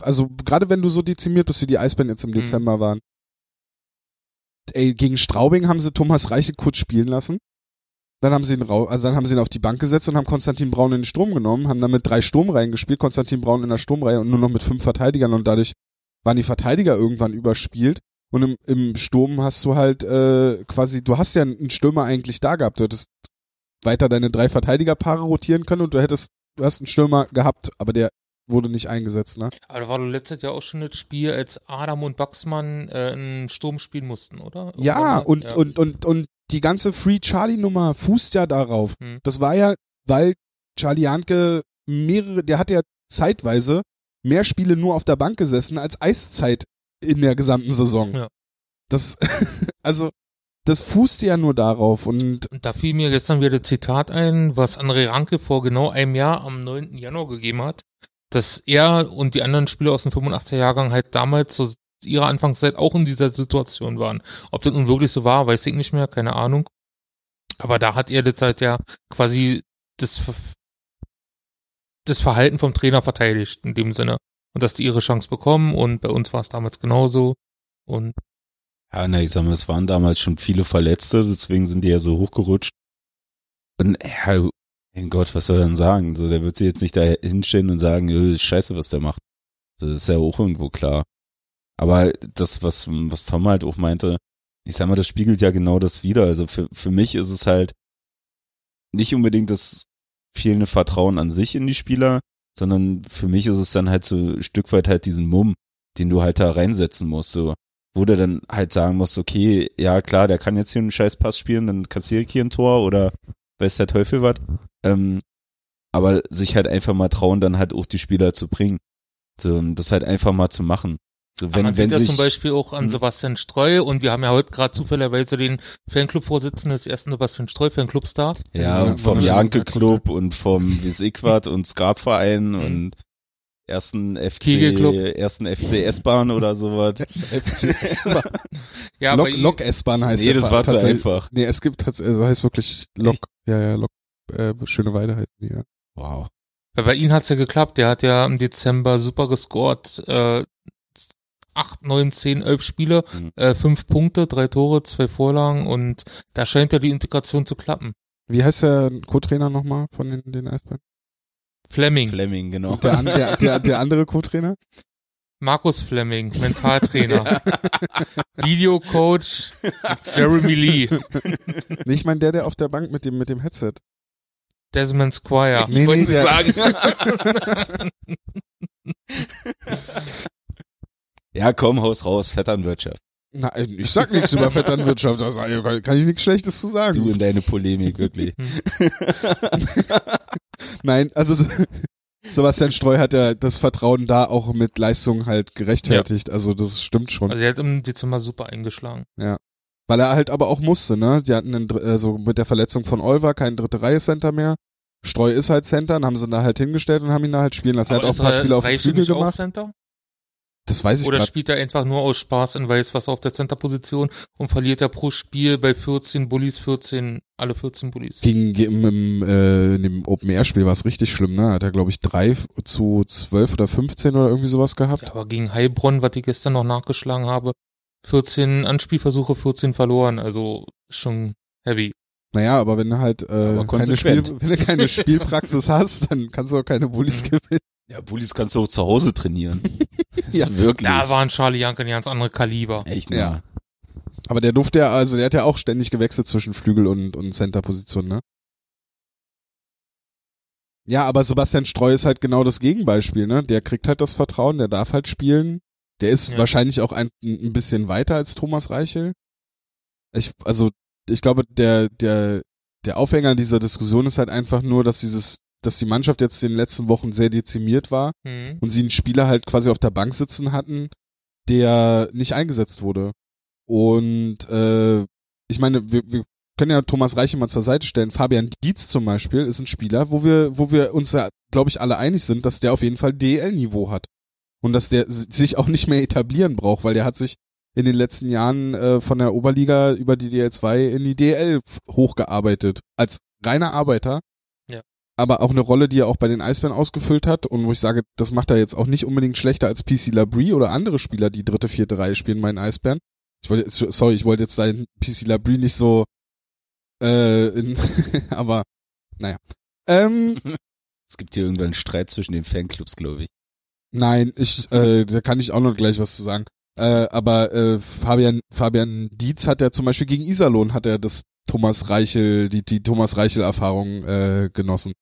also gerade wenn du so dezimiert bist, wie die Eisbären jetzt im Mhm. Dezember waren. Ey, gegen Straubing haben sie Thomas Reichel kurz spielen lassen. Dann haben sie ihn rau also dann haben sie ihn auf die Bank gesetzt und haben Konstantin Braun in den Sturm genommen, haben dann mit drei Sturmreihen gespielt, Konstantin Braun in der Sturmreihe und nur noch mit fünf Verteidigern und dadurch waren die Verteidiger irgendwann überspielt. Und im, im Sturm hast du halt äh, quasi, du hast ja einen Stürmer eigentlich da gehabt. Du hättest weiter deine drei Verteidigerpaare rotieren können und du hättest, du hast einen Stürmer gehabt, aber der wurde nicht eingesetzt, ne? Aber da war doch letztes Jahr auch schon das Spiel, als Adam und Baxmann äh, einen Sturm spielen mussten, oder? Ja, Irgendwann mal? und, Ja. und, und, und die ganze Free Charlie Nummer fußt ja darauf. Hm. Das war ja, weil Charlie Janke mehrere, der hat ja zeitweise mehr Spiele nur auf der Bank gesessen als Eiszeit in der gesamten Saison. Ja. Das, also, das fußt ja nur darauf und Und da fiel mir gestern wieder das Zitat ein, was André Ranke vor genau einem Jahr am 9. Januar gegeben hat, dass er und die anderen Spieler aus dem 85er Jahrgang halt damals zu ihrer Anfangszeit auch in dieser Situation waren. Ob das nun wirklich so war, weiß ich nicht mehr, keine Ahnung. Aber da hat er das halt ja quasi das, das Verhalten vom Trainer verteidigt, in dem Sinne. Und dass die ihre Chance bekommen und bei uns war es damals genauso. Und Ja, na, ich sag mal, es waren damals schon viele Verletzte, deswegen sind die ja so hochgerutscht. Und ja, mein Gott, was soll er denn sagen? So, der wird sich jetzt nicht da hinstellen und sagen, ist scheiße, was der macht. So, das ist ja auch irgendwo klar. Aber das, was, was Tom halt auch meinte, ich sag mal, das spiegelt ja genau das wieder. Also für, für mich ist es halt nicht unbedingt das fehlende Vertrauen an sich in die Spieler, sondern für mich ist es dann halt so ein Stück weit halt diesen Mumm, den du halt da reinsetzen musst. So, wo du dann halt sagen musst, okay, ja klar, der kann jetzt hier einen scheiß Pass spielen, dann kassiere ich hier ein Tor oder weiß der Teufel was. Ähm, aber sich halt einfach mal trauen, dann halt auch die Spieler zu bringen. So, und das halt einfach mal zu machen. So, wenn, man wenn sieht ja sich, zum Beispiel auch an Mhm. Sebastian Streu und wir haben ja heute gerade zufälligerweise den Fanclub-Vorsitzenden des ersten Sebastian Streu Fanclubs da. ja, Ja, und vom wunderschön. Janke Club und vom Wiesequat und Skatverein Mhm. und ersten FC, ersten FC S-Bahn oder sowas. FC S-Bahn. Ja, Lok, Lok S-Bahn heißt Nee, das war zu tatsächlich. einfach. Nee, es gibt tatsächlich, also heißt wirklich Lok. Ja, ja, Lok, äh, Schöne Weide heißt die, ja. Wow. Weil bei ihm hat's ja geklappt. Der hat ja im Dezember super gescored. Äh, acht, neun, zehn, elf Spiele, Mhm. äh, fünf Punkte, drei Tore, zwei Vorlagen und da scheint ja die Integration zu klappen. Wie heißt der Co-Trainer nochmal von den, den Eisbären? Fleming, Fleming, genau. Der, an- der, der, der andere Co-Trainer? Markus Fleming, Mentaltrainer, Videocoach, Jeremy Lee, Nee, ich meine der, der auf der Bank mit dem, mit dem Headset. Desmond Squire. Nee, ich wollte nee, es der- sagen. Ja, komm, haus raus, Vetternwirtschaft. Nein, ich sag nichts über Vetternwirtschaft, also kann ich nichts Schlechtes zu sagen. Du in deine Polemik, wirklich. Nein, also so- Sebastian Streu hat ja das Vertrauen da auch mit Leistung halt gerechtfertigt. Also das stimmt schon. Also er hat im Dezember super eingeschlagen. Weil er halt aber auch musste, ne? Die hatten einen, also mit der Verletzung von Olver kein dritte Reihe Center mehr. Streu ist halt Center, dann haben sie ihn da halt hingestellt und haben ihn da halt spielen lassen. Er Aber hat auch ein paar Spiele auf dem Flügel nicht auch gemacht. Center? Das weiß ich Oder gerade. spielt er einfach nur aus Spaß und weiß was auf der Center-Position und verliert er pro Spiel bei 14 Bullies 14, alle 14 Bullies. Gegen, im, im, äh, in dem Open-Air-Spiel war es richtig schlimm, ne? Hat er, glaube ich, drei zu zwölf oder 15 oder irgendwie sowas gehabt. Ja, aber gegen Heilbronn, was ich gestern noch nachgeschlagen habe, 14 Anspielversuche, 14 verloren, also schon heavy. Naja, aber wenn du halt äh, keine, Spiel, wenn du keine Spielpraxis hast, dann kannst du auch keine Bullies Mhm. gewinnen. Ja, Bullies kannst du auch zu Hause trainieren. Ja. wirklich. Da war ein Charlie Janke ein ganz andere Kaliber. Echt, Ja. ja. Aber der durfte ja, also der hat ja auch ständig gewechselt zwischen Flügel und, und Center-Position, ne? Ja, aber Sebastian Streu ist halt genau das Gegenbeispiel, ne? Der kriegt halt das Vertrauen, der darf halt spielen. Der ist Ja. wahrscheinlich auch ein, ein bisschen weiter als Thomas Reichel. Ich, also, ich glaube, der, der, der Aufhänger dieser Diskussion ist halt einfach nur, dass dieses, dass die Mannschaft jetzt in den letzten Wochen sehr dezimiert war Mhm. und sie einen Spieler halt quasi auf der Bank sitzen hatten, der nicht eingesetzt wurde. Und äh, ich meine, wir, wir können ja Thomas Reiche mal zur Seite stellen. Fabian Dietz zum Beispiel ist ein Spieler, wo wir, wo wir uns ja, glaube ich, alle einig sind, dass der auf jeden Fall DL-Niveau hat. Und dass der sich auch nicht mehr etablieren braucht, weil der hat sich in den letzten Jahren äh, von der Oberliga über die DL2 in die DL hochgearbeitet. Als reiner Arbeiter. Aber auch eine Rolle, die er auch bei den Eisbären ausgefüllt hat und wo ich sage, das macht er jetzt auch nicht unbedingt schlechter als PC Labrie oder andere Spieler, die dritte, vierte Reihe spielen bei den Eisbären. Ich wollte, sorry, ich wollte jetzt seinen PC Labrie nicht so, äh, in, aber, naja. Ähm, Es gibt hier irgendwann einen Streit zwischen den Fanclubs, glaube ich. Nein, ich, äh, da kann ich auch noch gleich was zu sagen. Äh, aber äh, Fabian, Fabian Dietz hat ja zum Beispiel gegen Iserlohn hat er das Thomas Reichel, die, die Thomas Reichel-Erfahrung äh, genossen.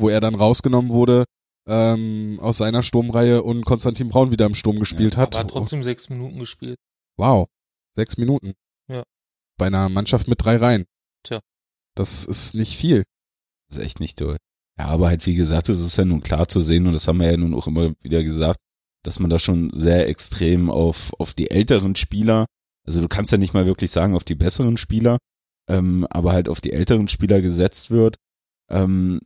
Wo er dann rausgenommen wurde ähm, aus seiner Sturmreihe und Konstantin Braun wieder im Sturm gespielt hat. Aber hat trotzdem sechs Minuten gespielt. Wow. Sechs Minuten. Ja. Bei einer Mannschaft mit drei Reihen. Tja. Das ist nicht viel. Das ist echt nicht toll. Ja, aber halt, wie gesagt, es ist ja nun klar zu sehen und das haben wir ja nun auch immer wieder gesagt, dass man da schon sehr extrem auf, auf die älteren Spieler, also du kannst ja nicht mal wirklich sagen auf die besseren Spieler, ähm, aber halt auf die älteren Spieler gesetzt wird. Ähm,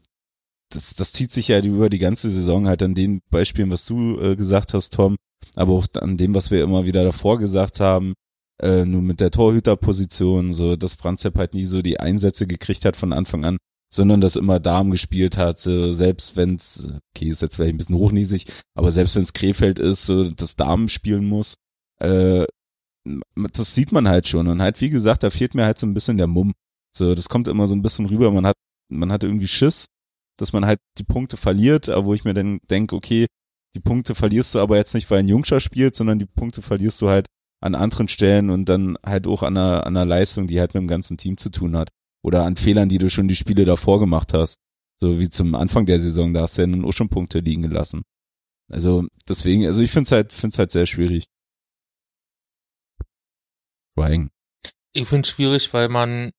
das, das zieht sich ja über die ganze Saison halt an den Beispielen, was du äh, gesagt hast, Tom, aber auch an dem, was wir immer wieder davor gesagt haben, äh, nun mit der Torhüterposition, so dass Franz Sepp halt nie so die Einsätze gekriegt hat von Anfang an, sondern dass immer Darm gespielt hat, so selbst wenn's, okay, ist jetzt vielleicht ein bisschen hochnäsig, aber selbst wenn's Krefeld ist, so dass Darm spielen muss, äh, das sieht man halt schon und halt, wie gesagt, da fehlt mir halt so ein bisschen der Mumm. So, das kommt immer so ein bisschen rüber, man hat, man hat irgendwie Schiss, dass man halt die Punkte verliert, aber wo ich mir dann denke, okay, die Punkte verlierst du aber jetzt nicht, weil ein Jungscher spielt, sondern die Punkte verlierst du halt an anderen Stellen und dann halt auch an einer, an einer Leistung, die halt mit dem ganzen Team zu tun hat. Oder an Fehlern, die du schon die Spiele davor gemacht hast. So wie zum Anfang der Saison, da hast du ja nun auch schon Punkte liegen gelassen. Also deswegen, also ich finde es halt, find's halt sehr schwierig. Ryan. Ich finde es schwierig, weil man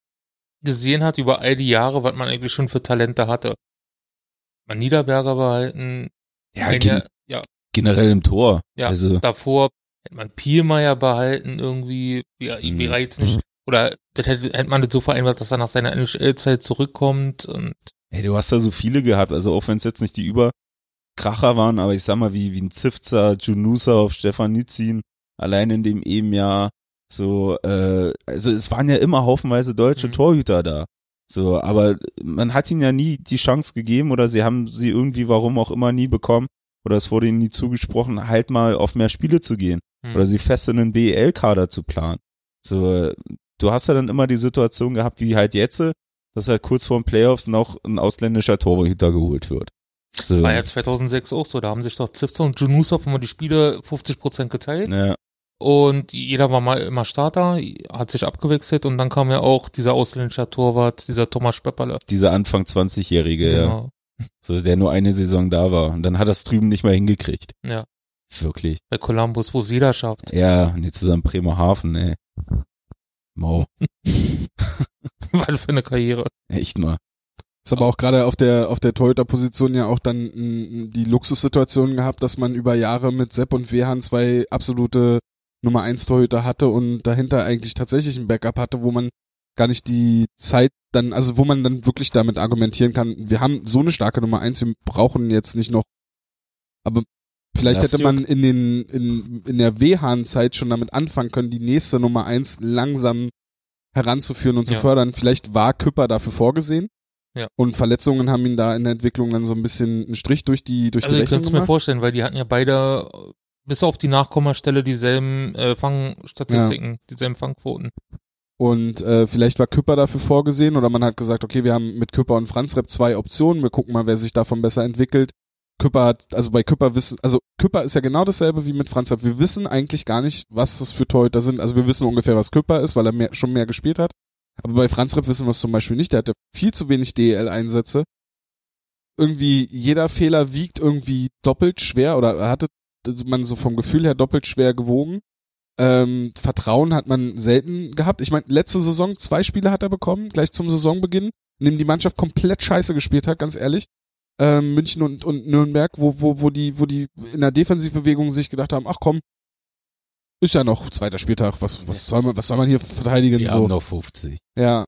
gesehen hat über all die Jahre, was man eigentlich schon für Talente hatte. Man Niederberger behalten, Ja, gen ja, generell im Tor. ja, Also, davor hätte man Pielmeier behalten irgendwie, ja, Mhm. jetzt nicht, oder das hätte, hätte man das so vereinbart, dass er nach seiner NHL-Zeit zurückkommt und ey, du hast da so viele gehabt, also auch wenn es jetzt nicht die über, Kracher waren, aber ich sag mal, wie, wie ein Zifzer, Junusa auf Stefan Nizin, allein in dem eben Jahr, so, äh, also es waren ja immer haufenweise deutsche Mhm. Torhüter da. So, aber man hat ihnen ja nie die Chance gegeben oder sie haben sie irgendwie, warum auch immer, nie bekommen oder es wurde ihnen nie zugesprochen, halt mal auf mehr Spiele zu gehen Hm. oder sie fest in einen BEL-Kader zu planen. So, du hast ja dann immer die Situation gehabt, wie halt jetzt, dass halt kurz vor den Playoffs noch ein ausländischer Torhüter geholt wird. So, War ja 2006 auch so, da haben sich doch Zipser und Junusov immer die Spiele 50% geteilt ja, und jeder war mal immer Starter, hat sich abgewechselt und dann kam ja auch dieser ausländische Torwart, dieser Thomas Spepperle. dieser Anfang 20-Jährige, ja, Genau. so, der nur eine Saison da war. Und dann hat er es drüben nicht mehr hingekriegt. Ja. Wirklich. Bei Columbus, wo es jeder schafft. Ja, und jetzt zusammen Bremerhaven, ey. Mau. Weil für eine Karriere. Echt mal. Ist aber auch gerade auf der auf der Torhüter-Position ja auch dann mm, die Luxussituation gehabt, dass man über Jahre mit Sepp und Wehan zwei absolute Nummer eins Torhüter hatte und dahinter eigentlich tatsächlich ein Backup hatte, wo man gar nicht die Zeit dann, also wo man dann wirklich damit argumentieren kann, wir haben so eine starke Nummer eins, wir brauchen jetzt nicht noch, aber vielleicht hätte Lastjuk. man in den in, in der Wehan-Zeit schon damit anfangen können, die nächste Nummer eins langsam heranzuführen und zu Ja. fördern. Vielleicht war Küpper dafür vorgesehen. Ja. Und Verletzungen haben ihn da in der Entwicklung dann so ein bisschen einen Strich durch die durch Also die ihr Rechnung könnt es mir vorstellen, weil die hatten ja beide bis auf die Nachkommastelle dieselben äh, Fangstatistiken, dieselben Fangquoten. Und äh, vielleicht war Küpper dafür vorgesehen oder man hat gesagt, okay, wir haben mit Küpper und Franz Repp zwei Optionen, wir gucken mal, wer sich davon besser entwickelt. Küpper hat, also bei Küpper wissen, also Küpper ist ja genau dasselbe wie mit Franz Repp. Wir wissen eigentlich gar nicht, was das für Torhüter sind. Also wir wissen ungefähr, was Küpper ist, weil er mehr, schon mehr gespielt hat. Aber bei Franz Repp wissen wir es zum Beispiel nicht. Der hatte viel zu wenig DEL-Einsätze. Irgendwie jeder Fehler wiegt irgendwie doppelt schwer oder hatte man so vom Gefühl her doppelt schwer gewogen. Ähm, Vertrauen hat man selten gehabt. Ich meine, letzte Saison zwei Spiele hat er bekommen, gleich zum Saisonbeginn, in dem die Mannschaft komplett scheiße gespielt hat, ganz ehrlich. Ähm, München und, und Nürnberg, wo, wo, wo die, wo die in der Defensivbewegung sich gedacht haben, ach komm, ist ja noch zweiter Spieltag, was, was soll man, was soll man hier verteidigen? Wir so. haben noch 50. Ja.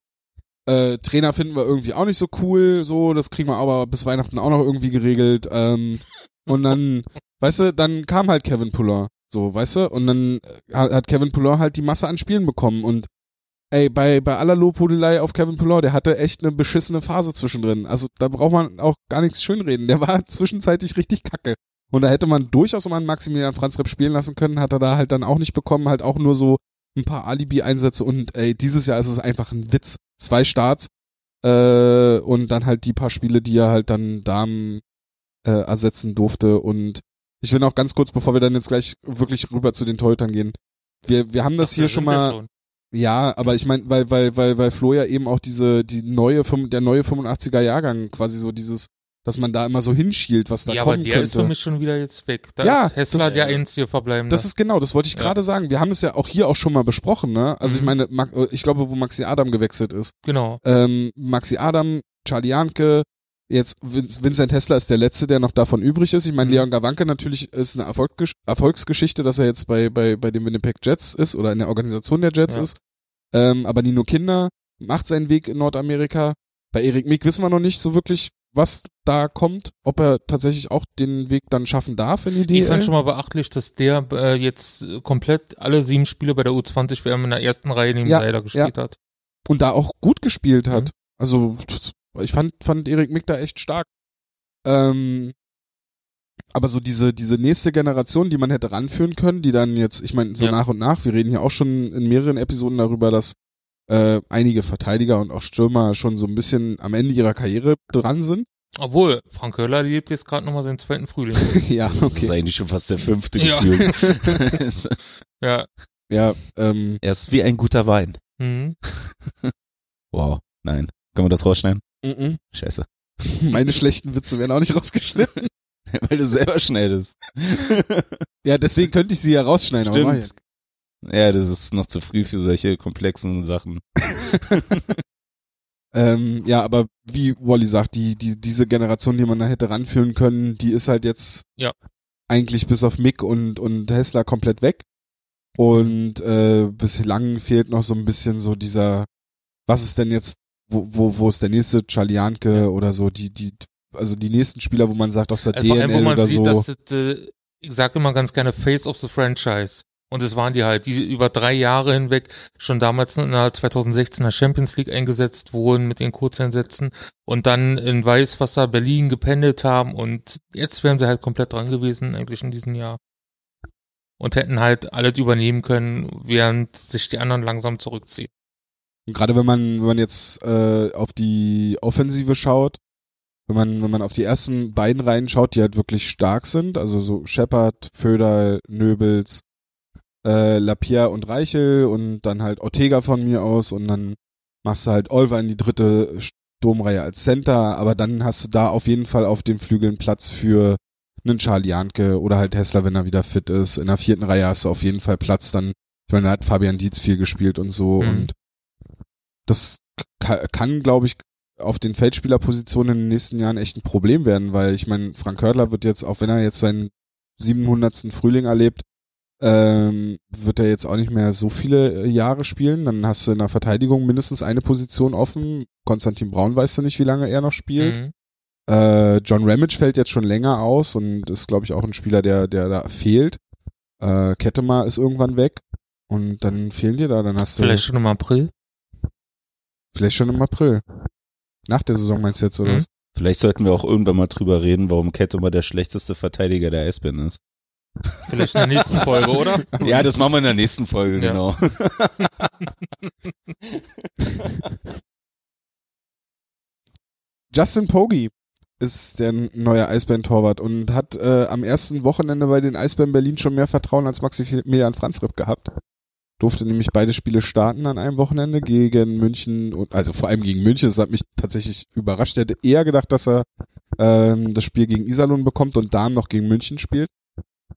Äh, Trainer finden wir irgendwie auch nicht so cool, so, das kriegen wir aber bis Weihnachten auch noch irgendwie geregelt. Ähm, und dann, weißt du, dann kam halt Kevin Poulin, so, weißt du, und dann äh, hat Kevin Poulin halt die Masse an Spielen bekommen und ey, bei, bei aller Lobhudelei auf Kevin Poulin, der hatte echt eine beschissene Phase zwischendrin. Also da braucht man auch gar nichts schönreden. Der war zwischenzeitlich richtig kacke. Und da hätte man durchaus mal einen Maximilian Franz Repp spielen lassen können, hat er da halt dann auch nicht bekommen, halt auch nur so ein paar Alibi-Einsätze und ey, dieses Jahr ist es einfach ein Witz. Zwei Starts äh, und dann halt die paar Spiele, die er halt dann Damen äh, ersetzen durfte und ich will noch ganz kurz, bevor wir dann jetzt gleich wirklich rüber zu den Torhütern gehen. Wir, wir haben das Ach, hier schon mal, ja, aber ich meine, weil, weil, weil, weil Flo ja eben auch diese, die neue, der neue 85er Jahrgang quasi so dieses, dass man da immer so hinschielt, was da ja, aber kommen der könnte. ist für mich schon wieder jetzt weg. Da Ja, ist Hessler das- der einzige Verbleibende. Das ist genau, das wollte ich Ja. gerade sagen. Wir haben es ja auch hier auch schon mal besprochen, ne? Also ich Mhm. meine, Ma- ich glaube, wo Maxi Adam gewechselt ist. genau. Ähm, Maxi Adam, Charlie Janke, jetzt Vin- Vincent Hessler ist der letzte, der noch davon übrig ist. Ich meine, Mhm. Leon Gawanke natürlich ist eine Erfolgsgesch Erfolgsgeschichte, dass er jetzt bei, bei, bei den Winnipeg Jets ist oder in der Organisation der Jets Ja. ist. Ähm, aber Nino Kinder macht seinen Weg in Nordamerika. Bei Erik Mick wissen wir noch nicht so wirklich, was da kommt, ob er tatsächlich auch den Weg dann schaffen darf in die DL. Ich fand schon mal beachtlich, dass der äh, jetzt komplett alle sieben Spiele bei der U20 WM in der ersten Reihe neben Ja, Seiler gespielt hat. und da auch gut gespielt hat. Mhm. Also ich fand fand Erik Mick da echt stark. Ähm, aber so diese diese nächste Generation, die man hätte ranführen können, die dann jetzt, ich meine so Ja. nach und nach, wir reden hier auch schon in mehreren Episoden darüber, dass äh, einige Verteidiger und auch Stürmer schon so ein bisschen am Ende ihrer Karriere dran sind. Obwohl, Frank Höller lebt jetzt gerade nochmal seinen zweiten Frühling. ja, Das ist okay. eigentlich schon fast der fünfte Ja. Gefühl. ja. Ja, ähm, er ist wie ein guter Wein. Mhm. Wow. Nein. Können wir das rausschneiden? Mhm. Scheiße. meine schlechten Witze werden auch nicht rausgeschnitten. Weil du selber schneidest. Ja, deswegen könnte ich sie ja rausschneiden. Stimmt. Ja, das ist noch zu früh für solche komplexen Sachen. Ähm, ja, aber wie Wally sagt, die, die, diese Generation, die man da hätte ranführen können, die ist halt jetzt Ja. eigentlich bis auf Mick und, und Hessler komplett weg. Und äh, bislang fehlt noch so ein bisschen so dieser, was ist denn jetzt, wo, wo, wo ist der nächste Charlie Janke oder so, die, die also die nächsten Spieler, wo man sagt aus der Also allem, DNL man oder sieht, so. dass das, äh, ich sage immer ganz gerne Face of the Franchise. Und es waren die halt, die über drei Jahre hinweg schon damals in der 2016er Champions League eingesetzt wurden mit den Kurzeinsätzen und dann in Weißwasser Berlin gependelt haben und jetzt wären sie halt komplett dran gewesen eigentlich in diesem Jahr. Und hätten halt alles übernehmen können, während sich die anderen langsam zurückziehen. Und gerade wenn man, wenn man jetzt äh, auf die Offensive schaut, wenn man, wenn man auf die ersten beiden Reihen schaut, die halt wirklich stark sind, also so Shepard, Föderl, Nöbels, äh, Lapierre und Reichel und dann halt Ortega von mir aus und dann machst du halt Olver in die dritte Sturmreihe als Center, aber dann hast du da auf jeden Fall auf den Flügeln Platz für einen Charlie Janke oder halt Hessler, wenn er wieder fit ist. In der vierten Reihe hast du auf jeden Fall Platz dann, ich meine, da hat Fabian Dietz viel gespielt und so Mhm. und das ka- kann, glaube ich, auf den Feldspielerpositionen in den nächsten Jahren echt ein Problem werden, weil ich meine, Frank Hörtler wird jetzt, auch wenn er jetzt seinen 700. Frühling erlebt, ähm, wird er jetzt auch nicht mehr so viele äh, Jahre spielen. Dann hast du in der Verteidigung mindestens eine Position offen. Konstantin Braun weißt du nicht, wie lange er noch spielt. Mhm. Äh, John Ramage fällt jetzt schon länger aus und ist, glaube ich, auch ein Spieler, der, der da fehlt. Äh, Kettemar ist irgendwann weg. Und dann fehlen dir da, dann hast du Vielleicht schon im April. Vielleicht schon im April. Nach der Saison meinst du jetzt, oder Mhm. was? Vielleicht sollten wir auch irgendwann mal drüber reden, warum Kette immer der schlechteste Verteidiger der Eisbären ist. Vielleicht in der nächsten Folge, oder? Ja, das machen wir in der nächsten Folge, Ja. genau. Justin Poggi ist der neue Eisbären-Torwart und hat äh, am ersten Wochenende bei den Eisbären Berlin schon mehr Vertrauen als Maximilian Franzripp gehabt. Durfte nämlich beide Spiele starten an einem Wochenende gegen München und also vor allem gegen München. Das hat mich tatsächlich überrascht. Ich hätte eher gedacht, dass er ähm, das Spiel gegen Iserlohn bekommt und Darm noch gegen München spielt.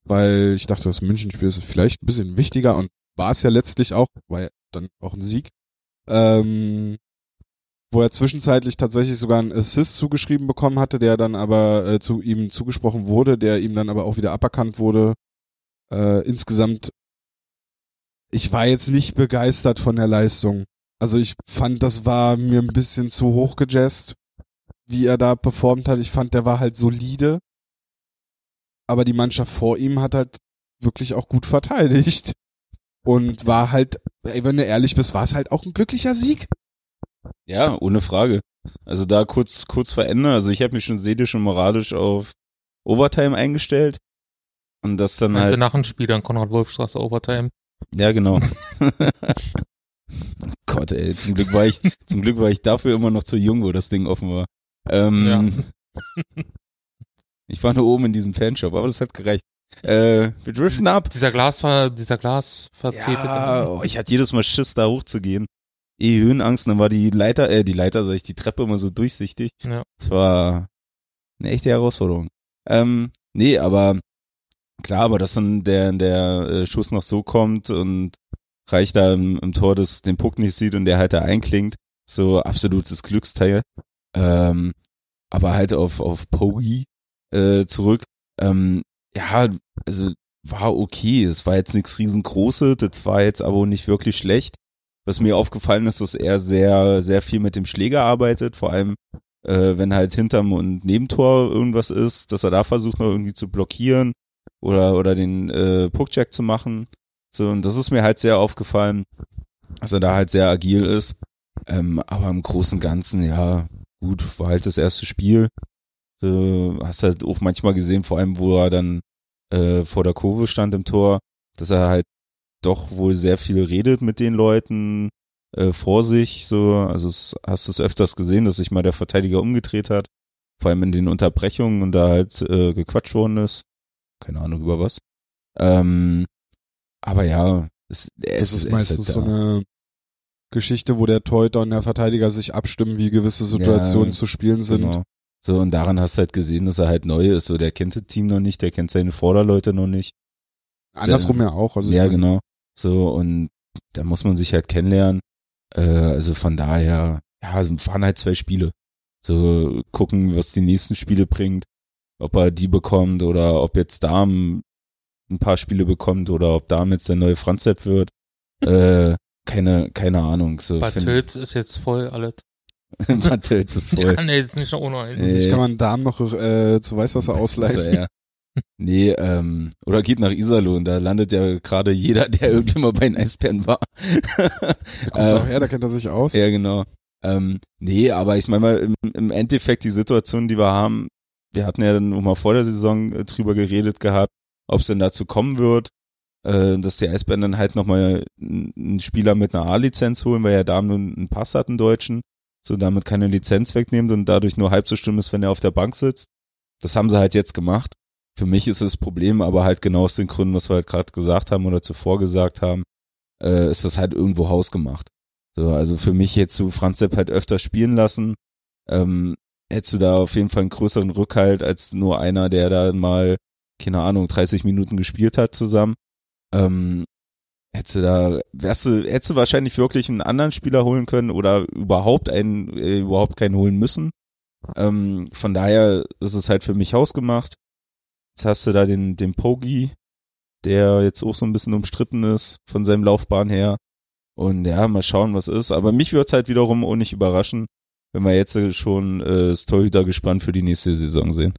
Weil ich dachte, das München-Spiel ist vielleicht ein bisschen wichtiger und war es ja letztlich auch, war ja dann auch ein Sieg. Ähm, wo er zwischenzeitlich tatsächlich sogar einen Assist zugeschrieben bekommen hatte, der dann aber äh, zu ihm zugesprochen wurde, der ihm dann aber auch wieder aberkannt wurde. Äh, insgesamt, ich war jetzt nicht begeistert von der Leistung. Also ich fand, das war mir ein bisschen zu hoch gejazzt, wie er da performt hat. Ich fand, der war halt solide. Aber die Mannschaft vor ihm hat halt wirklich auch gut verteidigt. Und war halt, ey, wenn du ehrlich bist, war es halt auch ein glücklicher Sieg. Ja, ohne Frage. Also da kurz, kurz vor Ende, also ich habe mich schon seelisch und moralisch auf Overtime eingestellt. Und das dann Meinst du halt, nach dem Spiel dann Konrad Wolfstraße Overtime? Ja genau. Gott ey, zum Glück war ich, zum Glück war ich dafür immer noch zu jung, wo das Ding offen war. Ähm, Ich war nur oben in diesem Fanshop, aber das hat gereicht. Äh, wir driften ab. Dieser Glas war, dieser Glas Ja, oh, ich hatte jedes Mal Schiss, da hochzugehen. Eh Höhenangst, dann war die Leiter, äh, die Leiter, sag ich, die Treppe immer so durchsichtig. Ja. Das war eine echte Herausforderung. Ähm, nee, aber klar, aber dass dann der, der äh, Schuss noch so kommt und Reich da im, im Tor das, den Puck nicht sieht und der halt da einklingt, so absolutes Glücksteil. Ähm, aber halt auf, auf Poggi äh, zurück. Ähm, ja, also war okay. Es war jetzt nichts riesengroßes, das war jetzt aber nicht wirklich schlecht. Was mir aufgefallen ist, dass er sehr, sehr viel mit dem Schläger arbeitet, vor allem äh, wenn halt hinterm und Nebentor irgendwas ist, dass er da versucht noch irgendwie zu blockieren oder, oder den äh, Puckcheck zu machen. So, und das ist mir halt sehr aufgefallen, dass er da halt sehr agil ist. Ähm, aber im Großen und Ganzen, ja, gut, war halt das erste Spiel. Du hast halt auch manchmal gesehen, vor allem, wo er dann äh, vor der Kurve stand im Tor, dass er halt doch wohl sehr viel redet mit den Leuten äh, vor sich. So, also es, hast du es öfters gesehen, dass sich mal der Verteidiger umgedreht hat, vor allem in den Unterbrechungen und da halt äh, gequatscht worden ist. Keine Ahnung über was. Ähm, aber ja, es, Das ist, ist meistens halt so eine Geschichte, wo der Torhüter und der Verteidiger sich abstimmen, wie gewisse Situationen Ja, zu spielen sind. Genau. So, und daran hast du halt gesehen, dass er halt neu ist. So, der kennt das Team noch nicht, der kennt seine Vorderleute noch nicht. Andersrum ja auch. Also ja, genau. So, und da muss man sich halt kennenlernen. Äh, also von daher, ja, also fahren halt zwei Spiele. So, gucken, was die nächsten Spiele bringt. Ob er die bekommt oder ob jetzt Darm ein paar Spiele bekommt oder ob Darm jetzt der neue Franzep wird. Äh, keine, keine Ahnung. So, Bei find- Tölz ist jetzt voll alles. Matels ist voll. Kann der jetzt nicht noch ohne einen. Nee. Ich kann man Darm noch äh, zu Weißwasser ausleihen. Also, ja. Nee, ähm, oder geht nach Iserlohn, da landet ja gerade jeder, der irgendwie mal bei den Eisbären war. Der kommt Äh, auch her, da kennt er sich aus. Ja, genau. Ähm, nee, aber ich meine mal, im, im Endeffekt die Situation, die wir haben, wir hatten ja dann noch mal vor der Saison äh, drüber geredet gehabt, ob es denn dazu kommen wird, äh, dass die Eisbären dann halt nochmal einen Spieler mit einer A-Lizenz holen, weil er da nur einen Pass hat, einen Deutschen, so damit keine Lizenz wegnimmt und dadurch nur halb so schlimm ist, wenn er auf der Bank sitzt. Das haben sie halt jetzt gemacht. Für mich ist das Problem aber halt genau aus den Gründen, was wir halt gerade gesagt haben oder zuvor gesagt haben, äh, ist das halt irgendwo hausgemacht. So, also für mich hättest du Franz Sepp halt öfter spielen lassen, ähm, hättest du da auf jeden Fall einen größeren Rückhalt als nur einer, der da mal, keine Ahnung, 30 Minuten gespielt hat zusammen. Ähm, hättest du da, wärst du, hättest du wahrscheinlich wirklich einen anderen Spieler holen können oder überhaupt einen, äh, überhaupt keinen holen müssen. Ähm, von daher ist es halt für mich hausgemacht. Jetzt hast du da den, den Pogi, der jetzt auch so ein bisschen umstritten ist von seinem Laufbahn her. Und ja, mal schauen, was ist. Aber mich würde es halt wiederum auch nicht überraschen, wenn wir jetzt äh, schon äh, das Torhüter gespannt für die nächste Saison sehen.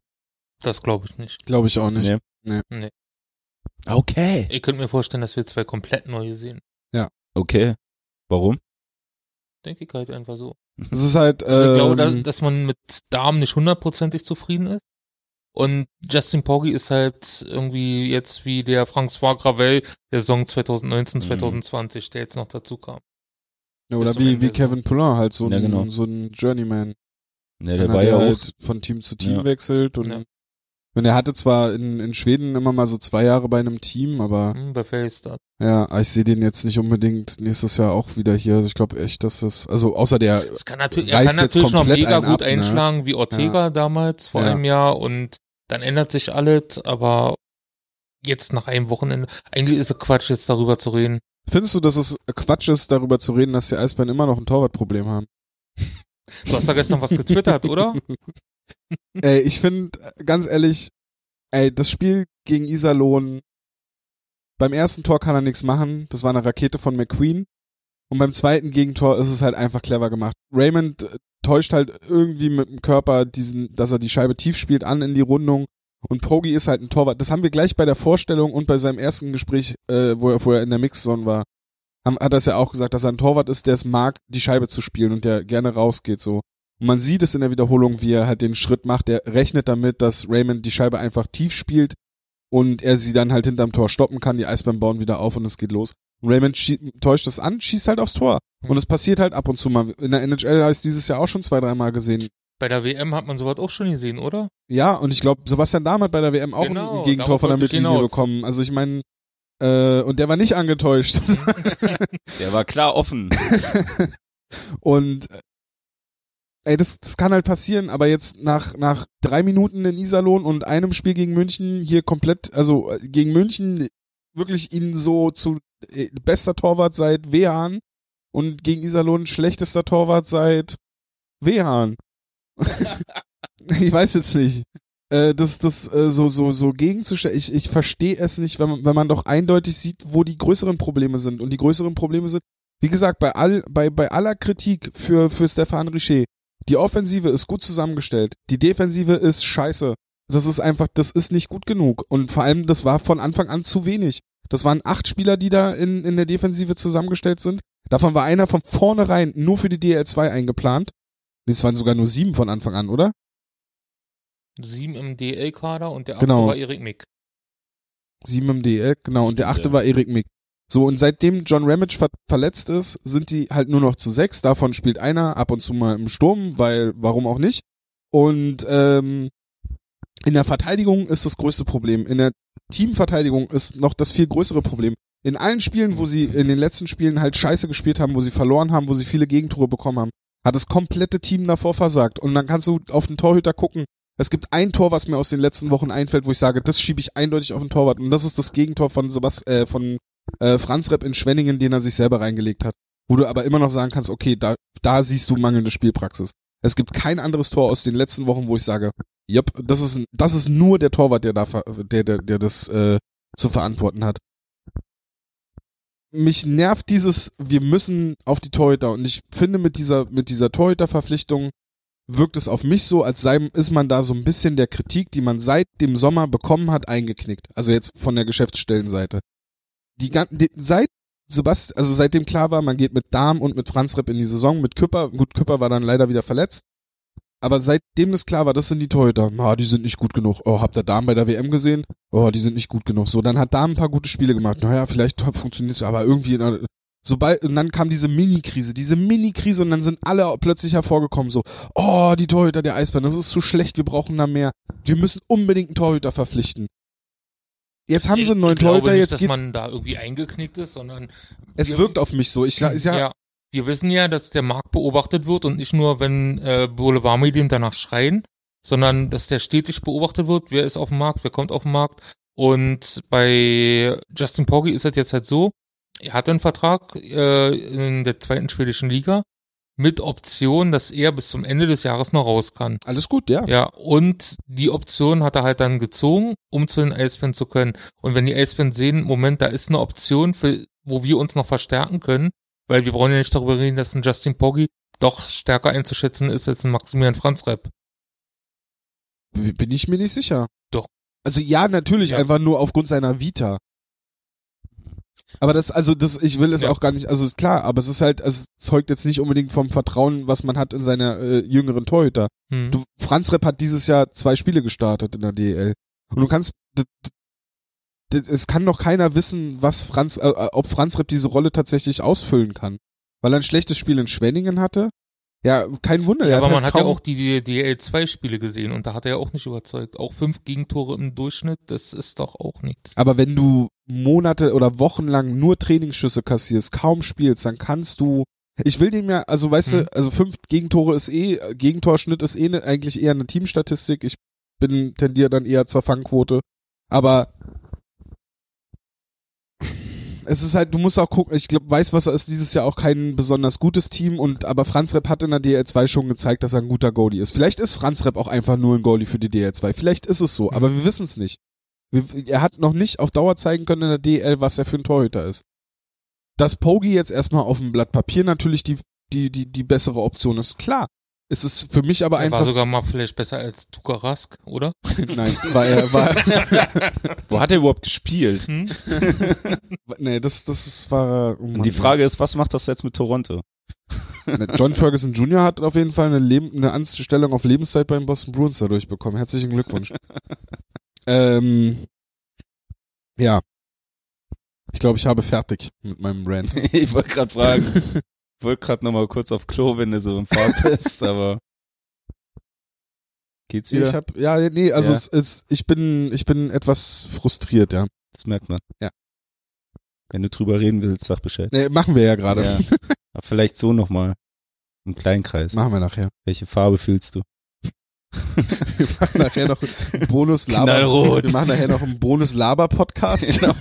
Das glaube ich nicht. Glaube ich auch nicht. Nee. Nee. Nee. Okay. Ich könnte mir vorstellen, dass wir zwei komplett neue sehen. Okay. Warum? Denke ich halt einfach so. Es ist halt, Also ich glaube, ähm, dass, dass man mit Damen nicht hundertprozentig zufrieden ist. Und Justin Poggi ist halt irgendwie jetzt wie der François Gravel der Saison 2019, Mhm. 2020, der jetzt noch dazu kam. Ja, oder wie, wie Kevin Poulin halt so ein, Ja, genau. so ein Journeyman. Ja, der war ja auch, halt von Team zu Team Ja. wechselt und Ja. und er hatte zwar in, in Schweden immer mal so zwei Jahre bei einem Team, aber Hm, bei Fairstart. ja, ich sehe den jetzt nicht unbedingt nächstes Jahr auch wieder hier. Also ich glaube echt, dass das, also außer der, Es kann natürlich, er kann natürlich noch mega gut ab, ne? einschlagen, wie Ortega damals vor Ja. einem Jahr und dann ändert sich alles, aber jetzt nach einem Wochenende, eigentlich ist es Quatsch, jetzt darüber zu reden. Findest du, dass es Quatsch ist, darüber zu reden, dass die Eisbären immer noch ein Torwartproblem haben? Du hast da gestern was getwittert, oder? Ey, ich finde, ganz ehrlich, ey, das Spiel gegen Iserlohn, beim ersten Tor kann er nichts machen. Das war eine Rakete von McQueen. Und beim zweiten Gegentor ist es halt einfach clever gemacht. Raymond äh, täuscht halt irgendwie mit dem Körper diesen, dass er die Scheibe tief spielt, an in die Rundung. Und Pogi ist halt ein Torwart. Das haben wir gleich bei der Vorstellung und bei seinem ersten Gespräch, äh, wo, er, wo er in der Mixzone war, haben, hat er es ja auch gesagt, dass er ein Torwart ist, der es mag, die Scheibe zu spielen und der gerne rausgeht so. Und man sieht es in der Wiederholung, wie er halt den Schritt macht. Er rechnet damit, dass Raymond die Scheibe einfach tief spielt und er sie dann halt hinterm Tor stoppen kann. Die Eisbären bauen wieder auf und es geht los. Raymond täuscht es an, schießt halt aufs Tor. Und es passiert halt ab und zu mal. In der NHL ich dieses Jahr auch schon zwei, dreimal gesehen. Bei der WM hat man sowas auch schon gesehen, oder? Ja, und ich glaube, Sebastian Dahm hat bei der WM auch Genau, ein Gegentor von der Mittellinie bekommen. Also ich meine, äh, und der war nicht angetäuscht. der war klar offen. Und äh, ey, das, das kann halt passieren, aber jetzt nach, nach drei Minuten in Iserlohn und einem Spiel gegen München hier komplett, also äh, gegen München wirklich ihn so zu äh, bester Torwart seit Wehan und gegen Iserlohn schlechtester Torwart seit Wehan. ich weiß jetzt nicht. Äh, das, das äh, so, so, so gegenzustellen, ich, ich verstehe es nicht, wenn man, wenn man doch eindeutig sieht, wo die größeren Probleme sind. Und die größeren Probleme sind, wie gesagt, bei all, bei, bei aller Kritik für, für Stefan Richer, die Offensive ist gut zusammengestellt, die Defensive ist scheiße. Das ist einfach, das ist nicht gut genug. Und vor allem, das war von Anfang an zu wenig. Das waren acht Spieler, die da in, in der Defensive zusammengestellt sind. Davon war einer von vornherein nur für die DL2 eingeplant. Nee, Es waren sogar nur sieben von Anfang an, oder? Sieben im DL-Kader und der achte Genau. war Erik Mick. Sieben im DL, genau. Und der achte ja. war Erik Mick. So, und seitdem John Ramage ver verletzt ist, sind die halt nur noch zu sechs. Davon spielt einer ab und zu mal im Sturm, weil, warum auch nicht. Und ähm, in der Verteidigung ist das größte Problem. In der Teamverteidigung ist noch das viel größere Problem. In allen Spielen, wo sie in den letzten Spielen halt scheiße gespielt haben, wo sie verloren haben, wo sie viele Gegentore bekommen haben, hat das komplette Team davor versagt. Und dann kannst du auf den Torhüter gucken. Es gibt ein Tor, was mir aus den letzten Wochen einfällt, wo ich sage, das schiebe ich eindeutig auf den Torwart. Und das ist das Gegentor von Sebast äh, von äh, Franz Repp in Schwenningen, den er sich selber reingelegt hat. Wo du aber immer noch sagen kannst, okay, da, da siehst du mangelnde Spielpraxis. Es gibt kein anderes Tor aus den letzten Wochen, wo ich sage, yep, das ist, das ist nur der Torwart, der da, der, der, der das äh, zu verantworten hat. Mich nervt dieses, wir müssen auf die Torhüter und ich finde mit dieser, mit dieser Torhüterverpflichtung wirkt es auf mich so, als sei, ist man da so ein bisschen der Kritik, die man seit dem Sommer bekommen hat, eingeknickt. Also jetzt von der Geschäftsstellenseite. Die, gan- die seit Sebastian, also seitdem klar war, man geht mit Darm und mit Franz Repp in die Saison, mit Küpper, gut, Küpper war dann leider wieder verletzt. Aber seitdem das klar war, das sind die Torhüter. Ah, die sind nicht gut genug. Oh, habt ihr Darm bei der WM gesehen? Oh, die sind nicht gut genug. So, dann hat Darm ein paar gute Spiele gemacht. Naja, vielleicht funktioniert es, aber irgendwie, sobald, und dann kam diese Mini-Krise, diese Mini-Krise und dann sind alle plötzlich hervorgekommen, so, oh, die Torhüter der Eisbären, das ist zu schlecht, wir brauchen da mehr. Wir müssen unbedingt einen Torhüter verpflichten. Jetzt haben sie einen neuen ich glaube Torhüter, nicht, jetzt dass man da irgendwie eingeknickt ist, sondern es wir- wirkt auf mich so. Ich, ja, ja, ja. Wir wissen ja, dass der Markt beobachtet wird und nicht nur, wenn äh, Boulevardmedien danach schreien, sondern dass der stetig beobachtet wird. Wer ist auf dem Markt, wer kommt auf den Markt. Und bei Justin Poggi ist es jetzt halt so, er hat einen Vertrag äh, in der zweiten schwedischen Liga mit Option, dass er bis zum Ende des Jahres noch raus kann. alles gut, ja. Ja, und die Option hat er halt dann gezogen, um zu den Eisbären zu können. Und wenn die Eisbären sehen, Moment, da ist eine Option, für, wo wir uns noch verstärken können, weil wir brauchen ja nicht darüber reden, dass ein Justin Poggi doch stärker einzuschätzen ist als ein Maximilian Franz Repp. B- Bin ich mir nicht sicher. Doch. Also ja, natürlich, Ja. einfach nur aufgrund seiner Vita. Aber das, also das, ich will es Ja. auch gar nicht, also ist klar, aber es ist halt, es zeugt jetzt nicht unbedingt vom Vertrauen, was man hat in seine äh, jüngeren Torhüter. Hm. Du, Franz Repp hat dieses Jahr zwei Spiele gestartet in der DEL. Und du kannst, es kann doch keiner wissen, was Franz, äh, äh, ob Franz Repp diese Rolle tatsächlich ausfüllen kann. Weil er ein schlechtes Spiel in Schwenningen hatte. Ja, kein Wunder. ja, er aber halt man hat ja auch die DL2-Spiele gesehen und da hat er ja auch nicht überzeugt. Auch fünf Gegentore im Durchschnitt, das ist doch auch nichts. Aber wenn du Monate oder Wochen lang nur Trainingsschüsse kassierst, kaum spielst, dann kannst du. Ich will dem ja, also weißt Mhm. du, also fünf Gegentore ist eh, Gegentorschnitt ist eh ne, eigentlich eher eine Teamstatistik. Ich bin tendiere dann eher zur Fangquote. Aber es ist halt, du musst auch gucken, ich glaube, Weißwasser ist dieses Jahr auch kein besonders gutes Team und aber Franz Repp hat in der DL2 schon gezeigt, dass er ein guter Goalie ist. Vielleicht ist Franz Repp auch einfach nur ein Goalie für die DL2. Vielleicht ist es so, Mhm. aber wir wissen es nicht. Wir, er hat noch nicht auf Dauer zeigen können in der DL, was er für ein Torhüter ist. Dass Pogi jetzt erstmal auf dem Blatt Papier natürlich die, die, die, die bessere Option ist, klar. Es ist für mich aber Er war einfach. sogar mal vielleicht besser als Tuka Rask, oder? Nein, war er, war, Wo hat er überhaupt gespielt? Hm? nee, das, das war. Oh Mann, die Frage ist, was macht das jetzt mit Toronto? John Ferguson Jr. hat auf jeden Fall eine, Leben, eine Anstellung auf Lebenszeit beim Boston Bruins dadurch bekommen. Herzlichen Glückwunsch. ähm, ja. Ich glaube, ich habe fertig mit meinem Rant. ich wollte gerade fragen. Ich wollte gerade nochmal kurz auf Klo, wenn du so im Fahrt bist, aber geht's wieder? Ich hab, ja, nee, also Ja. es ist, ich bin, ich bin etwas frustriert, ja. das merkt man. Ja. Wenn du drüber reden willst, sag Bescheid. Nee, machen wir ja gerade. Ja. Aber vielleicht so nochmal. Im Kleinkreis. Machen wir nachher. Welche Farbe fühlst du? Wir machen nachher noch einen Bonus Laber. Wir machen nachher noch einen Bonus Laber Podcast. Genau.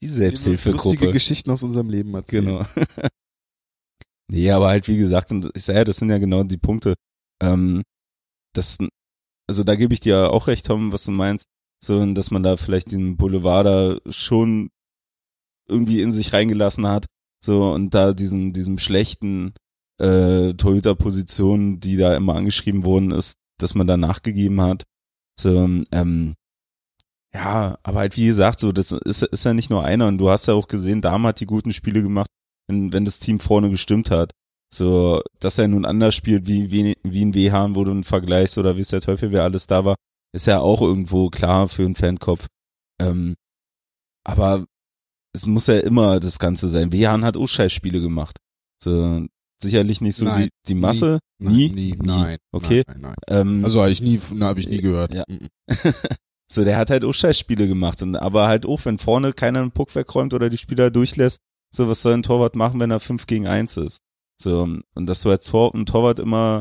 Die Lustige Selbsthilfegruppe. Geschichten aus unserem Leben erzählen. Genau. Nee, aber halt wie gesagt, und ich sage, ja, das sind ja genau die Punkte. Ähm, das, also da gebe ich dir auch recht, Tom, was du meinst, so, dass man da vielleicht den Boulevard da schon irgendwie in sich reingelassen hat, so, und da diesen, diesem schlechten äh, Torhüter-Position, die da immer angeschrieben worden ist, dass man da nachgegeben hat. So, ähm, ja, aber halt wie gesagt, so, das ist, ist ja nicht nur einer und du hast ja auch gesehen, Dahm hat die guten Spiele gemacht, wenn, wenn das Team vorne gestimmt hat. So, dass er nun anders spielt wie, wie, wie ein WH, wo du ihn vergleichst oder wie es der Teufel, wer alles da war, ist ja auch irgendwo klar für einen Fankopf. Ähm, aber es muss ja immer das Ganze sein. WH hat auch Scheißspiele gemacht. So, sicherlich nicht so Nein, die, die Masse. Nein, nie? nie, nein. Okay. Nein, nein, nein. Ähm, Also habe ich nie, habe ich nie gehört. Ja. Mhm. So, der hat halt auch Scheißspiele gemacht. Und, aber halt auch, wenn vorne keiner einen Puck wegräumt oder die Spieler durchlässt, so, was soll ein Torwart machen, wenn er 5 gegen 1 ist? So, und dass du als Tor, ein Torwart immer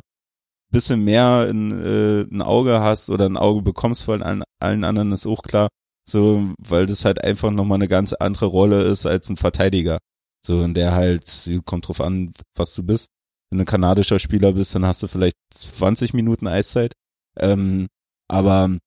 bisschen mehr in, äh, ein Auge hast oder ein Auge bekommst von allen, allen anderen, ist auch klar. So, weil das halt einfach nochmal eine ganz andere Rolle ist als ein Verteidiger. So, in der halt, kommt drauf an, was du bist. Wenn du ein kanadischer Spieler bist, dann hast du vielleicht 20 Minuten Eiszeit. Ähm, aber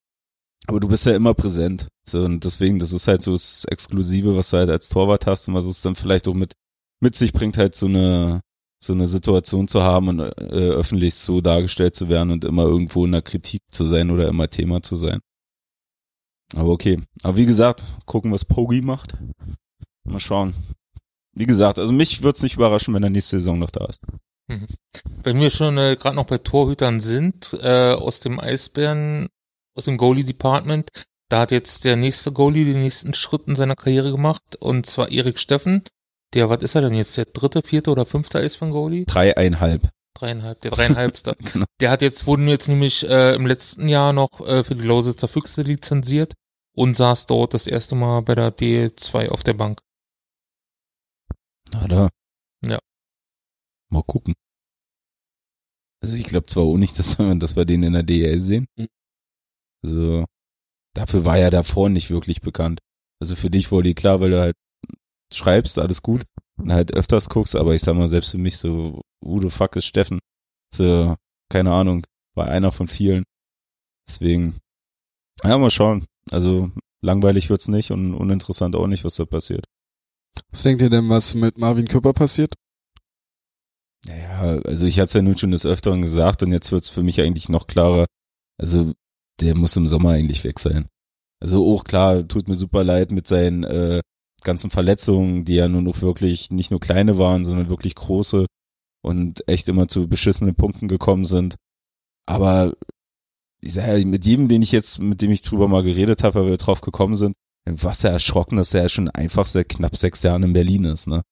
Aber du bist ja immer präsent. So, und deswegen, das ist halt so das Exklusive, was du halt als Torwart hast und was es dann vielleicht auch mit, mit sich bringt, halt so eine, so eine Situation zu haben und äh, öffentlich so dargestellt zu werden und immer irgendwo in der Kritik zu sein oder immer Thema zu sein. Aber okay. Aber wie gesagt, gucken, was Pogi macht. Mal schauen. Wie gesagt, also mich wird's nicht überraschen, wenn er nächste Saison noch da ist. Wenn wir schon äh, gerade noch bei Torhütern sind, äh, aus dem Eisbären, aus dem Goalie-Department, da hat jetzt der nächste Goalie den nächsten Schritt in seiner Karriere gemacht, und zwar Erik Steffen. Der, was ist er denn jetzt? Der dritte, vierte oder fünfte Eisbären-Goalie? Dreieinhalb. Dreieinhalb, der dreieinhalbste. Genau. Der hat jetzt, wurden jetzt nämlich äh, im letzten Jahr noch äh, für die Lausitzer Füchse lizenziert und saß dort das erste Mal bei der D2 auf der Bank. Na da. Ja. Mal gucken. Also ich glaube zwar auch nicht, dass, wir- dass wir den in der DL sehen. Mhm. Also dafür war er davor nicht wirklich bekannt. Also für dich wurde klar, weil du halt schreibst, alles gut und halt öfters guckst, aber ich sag mal, selbst für mich so, who the fuck ist Steffen? So, keine Ahnung, war einer von vielen. Deswegen, ja, mal schauen. Also langweilig wird's nicht und uninteressant auch nicht, was da passiert. Was denkt ihr denn, was mit Marvin Küpper passiert? Naja, also ich hatte es ja nun schon des Öfteren gesagt und jetzt wird's für mich eigentlich noch klarer. Also der muss im Sommer eigentlich weg sein. Also auch klar, tut mir super leid mit seinen äh, ganzen Verletzungen, die ja nun auch wirklich nicht nur kleine waren, sondern wirklich große und echt immer zu beschissenen Punkten gekommen sind. Aber ich sag ja, mit jedem, den ich jetzt, mit dem ich drüber mal geredet habe, weil wir drauf gekommen sind, war sehr erschrocken, dass er ja schon einfach seit knapp sechs Jahren in Berlin ist, ne?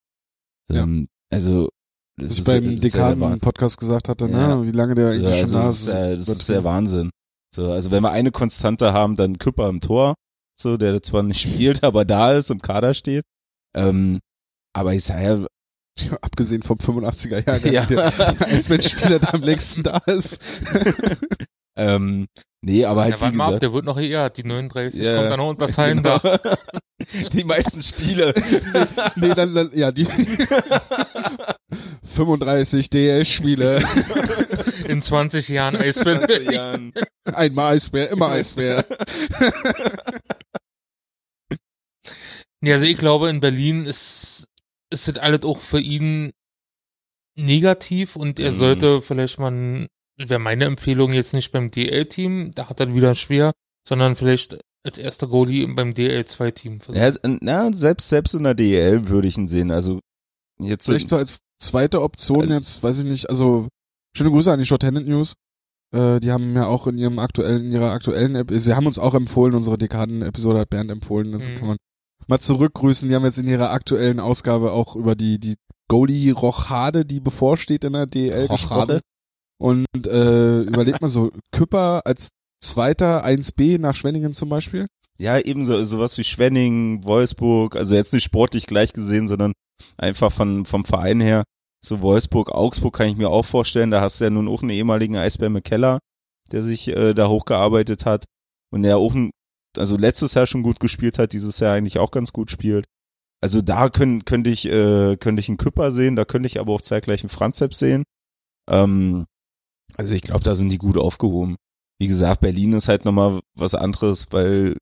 Ja. Ähm, Also das Was ich ist- beim das ist ja. Dekaden-Podcast gesagt hatte, Ja. ne? Wie lange der eigentlich schon also da das ist, äh, das ist der Wahnsinn. So, also wenn wir eine Konstante haben, dann Küpper im Tor, so, der zwar nicht spielt, aber da ist, im Kader steht. Ähm, aber ich sag ja, Abgesehen vom 85er Jahrgang, Ja. der, der Eisbandspieler, der am längsten da ist. ähm, nee, aber halt Ja, wie warte mal ab, gesagt. der wird noch eher, die 39 Ja, kommt dann noch unter sein genau. Die meisten Spiele. nee, dann, dann ja, die 35 DL-Spiele. In 20 Jahren Eisbären. 20 Jahren. Einmal Eisbär, immer Eisbär. Ja, also ich glaube, in Berlin ist, ist das alles auch für ihn negativ und er Mhm. sollte vielleicht mal, wäre meine Empfehlung jetzt nicht beim DL-Team, da hat er wieder schwer, sondern vielleicht als erster Goalie beim DL2-Team. Ja, na, selbst, selbst in der DEL würde ich ihn sehen. Also jetzt Vielleicht so als zweite Option jetzt, weiß ich nicht, also schöne Grüße an die Shorthanded News. Äh, die haben ja auch in ihrem aktuellen, in ihrer aktuellen App, sie haben uns auch empfohlen, unsere Dekaden-Episode hat Bernd empfohlen, das Mhm. kann man mal zurückgrüßen. Die haben jetzt in ihrer aktuellen Ausgabe auch über die, die Goalie Rochade, die bevorsteht in der DL Rochade? gesprochen. Und äh, überlegt mal so, Küpper als zweiter 1B nach Schwenningen zum Beispiel. Ja, ebenso sowas wie Schwenning, Wolfsburg, also jetzt nicht sportlich gleich gesehen, sondern einfach von, vom Verein her. So Wolfsburg, Augsburg kann ich mir auch vorstellen, da hast du ja nun auch einen ehemaligen Eisbär McKellar, der sich äh, da hochgearbeitet hat und der auch ein, also letztes Jahr schon gut gespielt hat, dieses Jahr eigentlich auch ganz gut spielt. Also da können, könnte ich, äh, könnte ich einen Küpper sehen, da könnte ich aber auch zeitgleich einen Franzep sehen. Ähm, also ich glaube, da sind die gut aufgehoben. Wie gesagt, Berlin ist halt nochmal was anderes, weil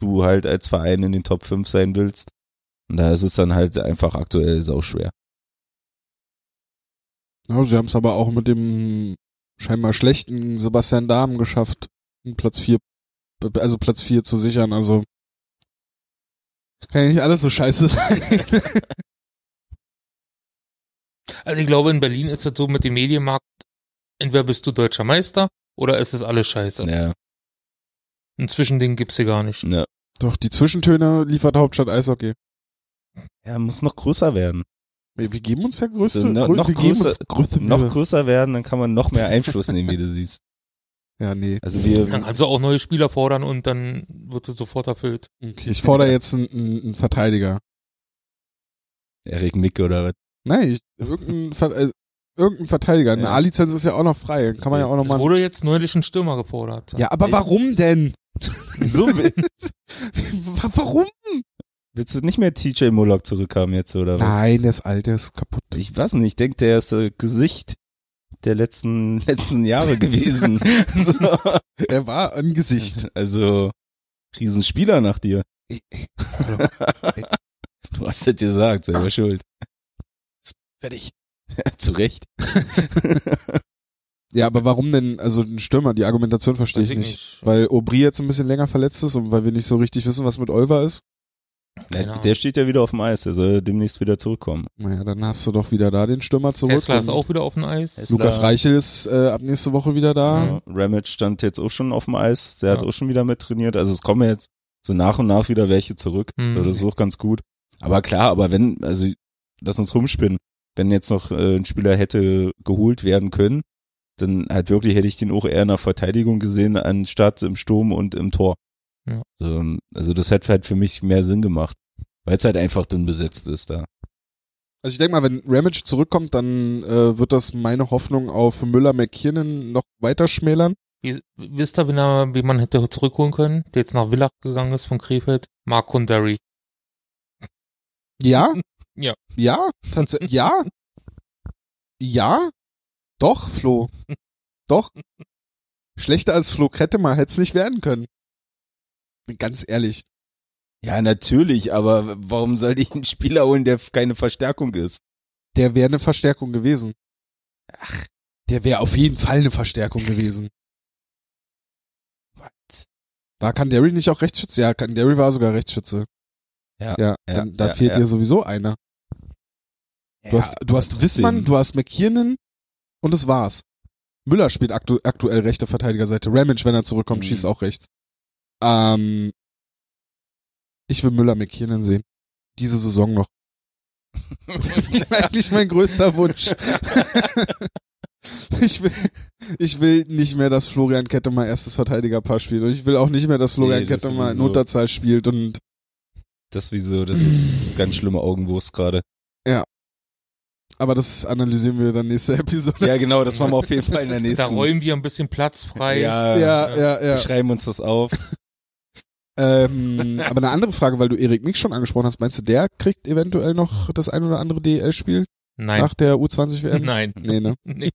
du halt als Verein in den Top 5 sein willst. Und da ist es dann halt einfach aktuell sauschwer. Ja, sie haben es aber auch mit dem scheinbar schlechten Sebastian Dahm geschafft, Platz vier, also Platz vier zu sichern. Also kann ja nicht alles so scheiße sein. Also ich glaube, in Berlin ist das so mit dem Medienmarkt, entweder bist du deutscher Meister oder ist es alles scheiße. Ja, Ein Zwischending gibt's hier gar nicht. ja. Doch, die Zwischentöne liefert Hauptstadt Eishockey. Ja, muss noch größer werden. Wir, geben uns ja größte, So, no- grö- noch wir geben größer- uns größte Noch größer werden, dann kann man noch mehr Einfluss nehmen, wie du siehst. Ja, nee. Also wir, Dann kannst du auch neue Spieler fordern und dann wird es sofort erfüllt. Okay, ich fordere jetzt einen, einen, einen Verteidiger. Erik Mick oder was? Nein, ich, irgendein, Ver- äh, irgendein Verteidiger. Eine Ja. A-Lizenz ist ja auch noch frei. Kann man ja, auch noch Es mal. wurde jetzt neulich ein Stürmer gefordert. Ja, aber warum denn? So will- Wa- warum? Willst du nicht mehr TJ Mullock zurückhaben jetzt oder was? Nein, der ist alt, der ist kaputt. Ich weiß nicht, ich denke, der ist äh, Gesicht der letzten letzten Jahre gewesen. so. Er war ein Gesicht. Also Riesenspieler nach dir. Du hast das gesagt, selber schuld. Fertig. Zu Recht. Ja, aber warum denn, also ein Stürmer, die Argumentation verstehe ich ich nicht. nicht. Weil Aubry jetzt ein bisschen länger verletzt ist und weil wir nicht so richtig wissen, was mit Olver ist. Genau. Der steht ja wieder auf dem Eis, der soll demnächst wieder zurückkommen. Naja, dann hast du doch wieder da den Stürmer zurück. Tesla ist auch wieder auf dem Eis. Tesla. Lukas Reichel ist äh, ab nächste Woche wieder da. Ja, Ramage stand jetzt auch schon auf dem Eis, der hat Ja. auch schon wieder mit trainiert. Also es kommen jetzt so nach und nach wieder welche zurück. Hm. Das ist auch ganz gut. Aber klar, aber wenn, also lass uns rumspinnen, wenn jetzt noch äh, ein Spieler hätte geholt werden können, dann halt wirklich hätte ich den auch eher in der Verteidigung gesehen, anstatt im Sturm und im Tor. Ja. So, also das hätte halt für mich mehr Sinn gemacht. Weil es halt einfach dünn besetzt ist da. Also ich denke mal, wenn Ramage zurückkommt, dann äh, wird das meine Hoffnung auf Müller McKinnon noch weiter schmälern. Wie, wisst ihr, er, wie man hätte zurückholen können, der jetzt nach Villach gegangen ist von Krefeld? Mark Kondary. Ja? Ja. Ja? Tatsächlich. ja? Ja? Doch, Flo. Doch. Schlechter als Flo Krettemer hätte es nicht werden können. Ganz ehrlich. Ja, natürlich, aber warum sollte ich einen Spieler holen, der keine Verstärkung ist? Der wäre eine Verstärkung gewesen. Ach, der wäre auf jeden Fall eine Verstärkung gewesen. What? War Kandari nicht auch Rechtsschütze? Ja, Kandari war sogar Rechtsschütze. Ja. Ja, Ja, da ja, fehlt ja. dir sowieso einer. Du hast, du hast Wissmann, du hast McKiernan und das war's. Müller spielt aktu aktuell rechte Verteidigerseite. Ramage, wenn er zurückkommt, Mhm. schießt auch rechts. Ähm, ich will Müller McKiernan sehen. Diese Saison noch. Das ist eigentlich mein größter Wunsch. ich will, ich will nicht mehr, dass Florian Kettemer erstes Verteidigerpaar spielt. Und ich will auch nicht mehr, dass Florian Nee, das Kettemer in. Unterzahl spielt und Das wieso, das ist ganz schlimme Augenwurst gerade. aber das analysieren wir dann nächste Episode. Ja, genau, das machen wir auf jeden Fall in der Da nächsten. räumen wir ein bisschen Platz frei. ja, ja, ja. wir ja. schreiben uns das auf. Ähm, aber eine andere Frage, weil du Erik Mix schon angesprochen hast, meinst du, der kriegt eventuell noch das ein oder andere DL-Spiel Nein. nach der U20 WM? Nein. Nee, ne? Nee.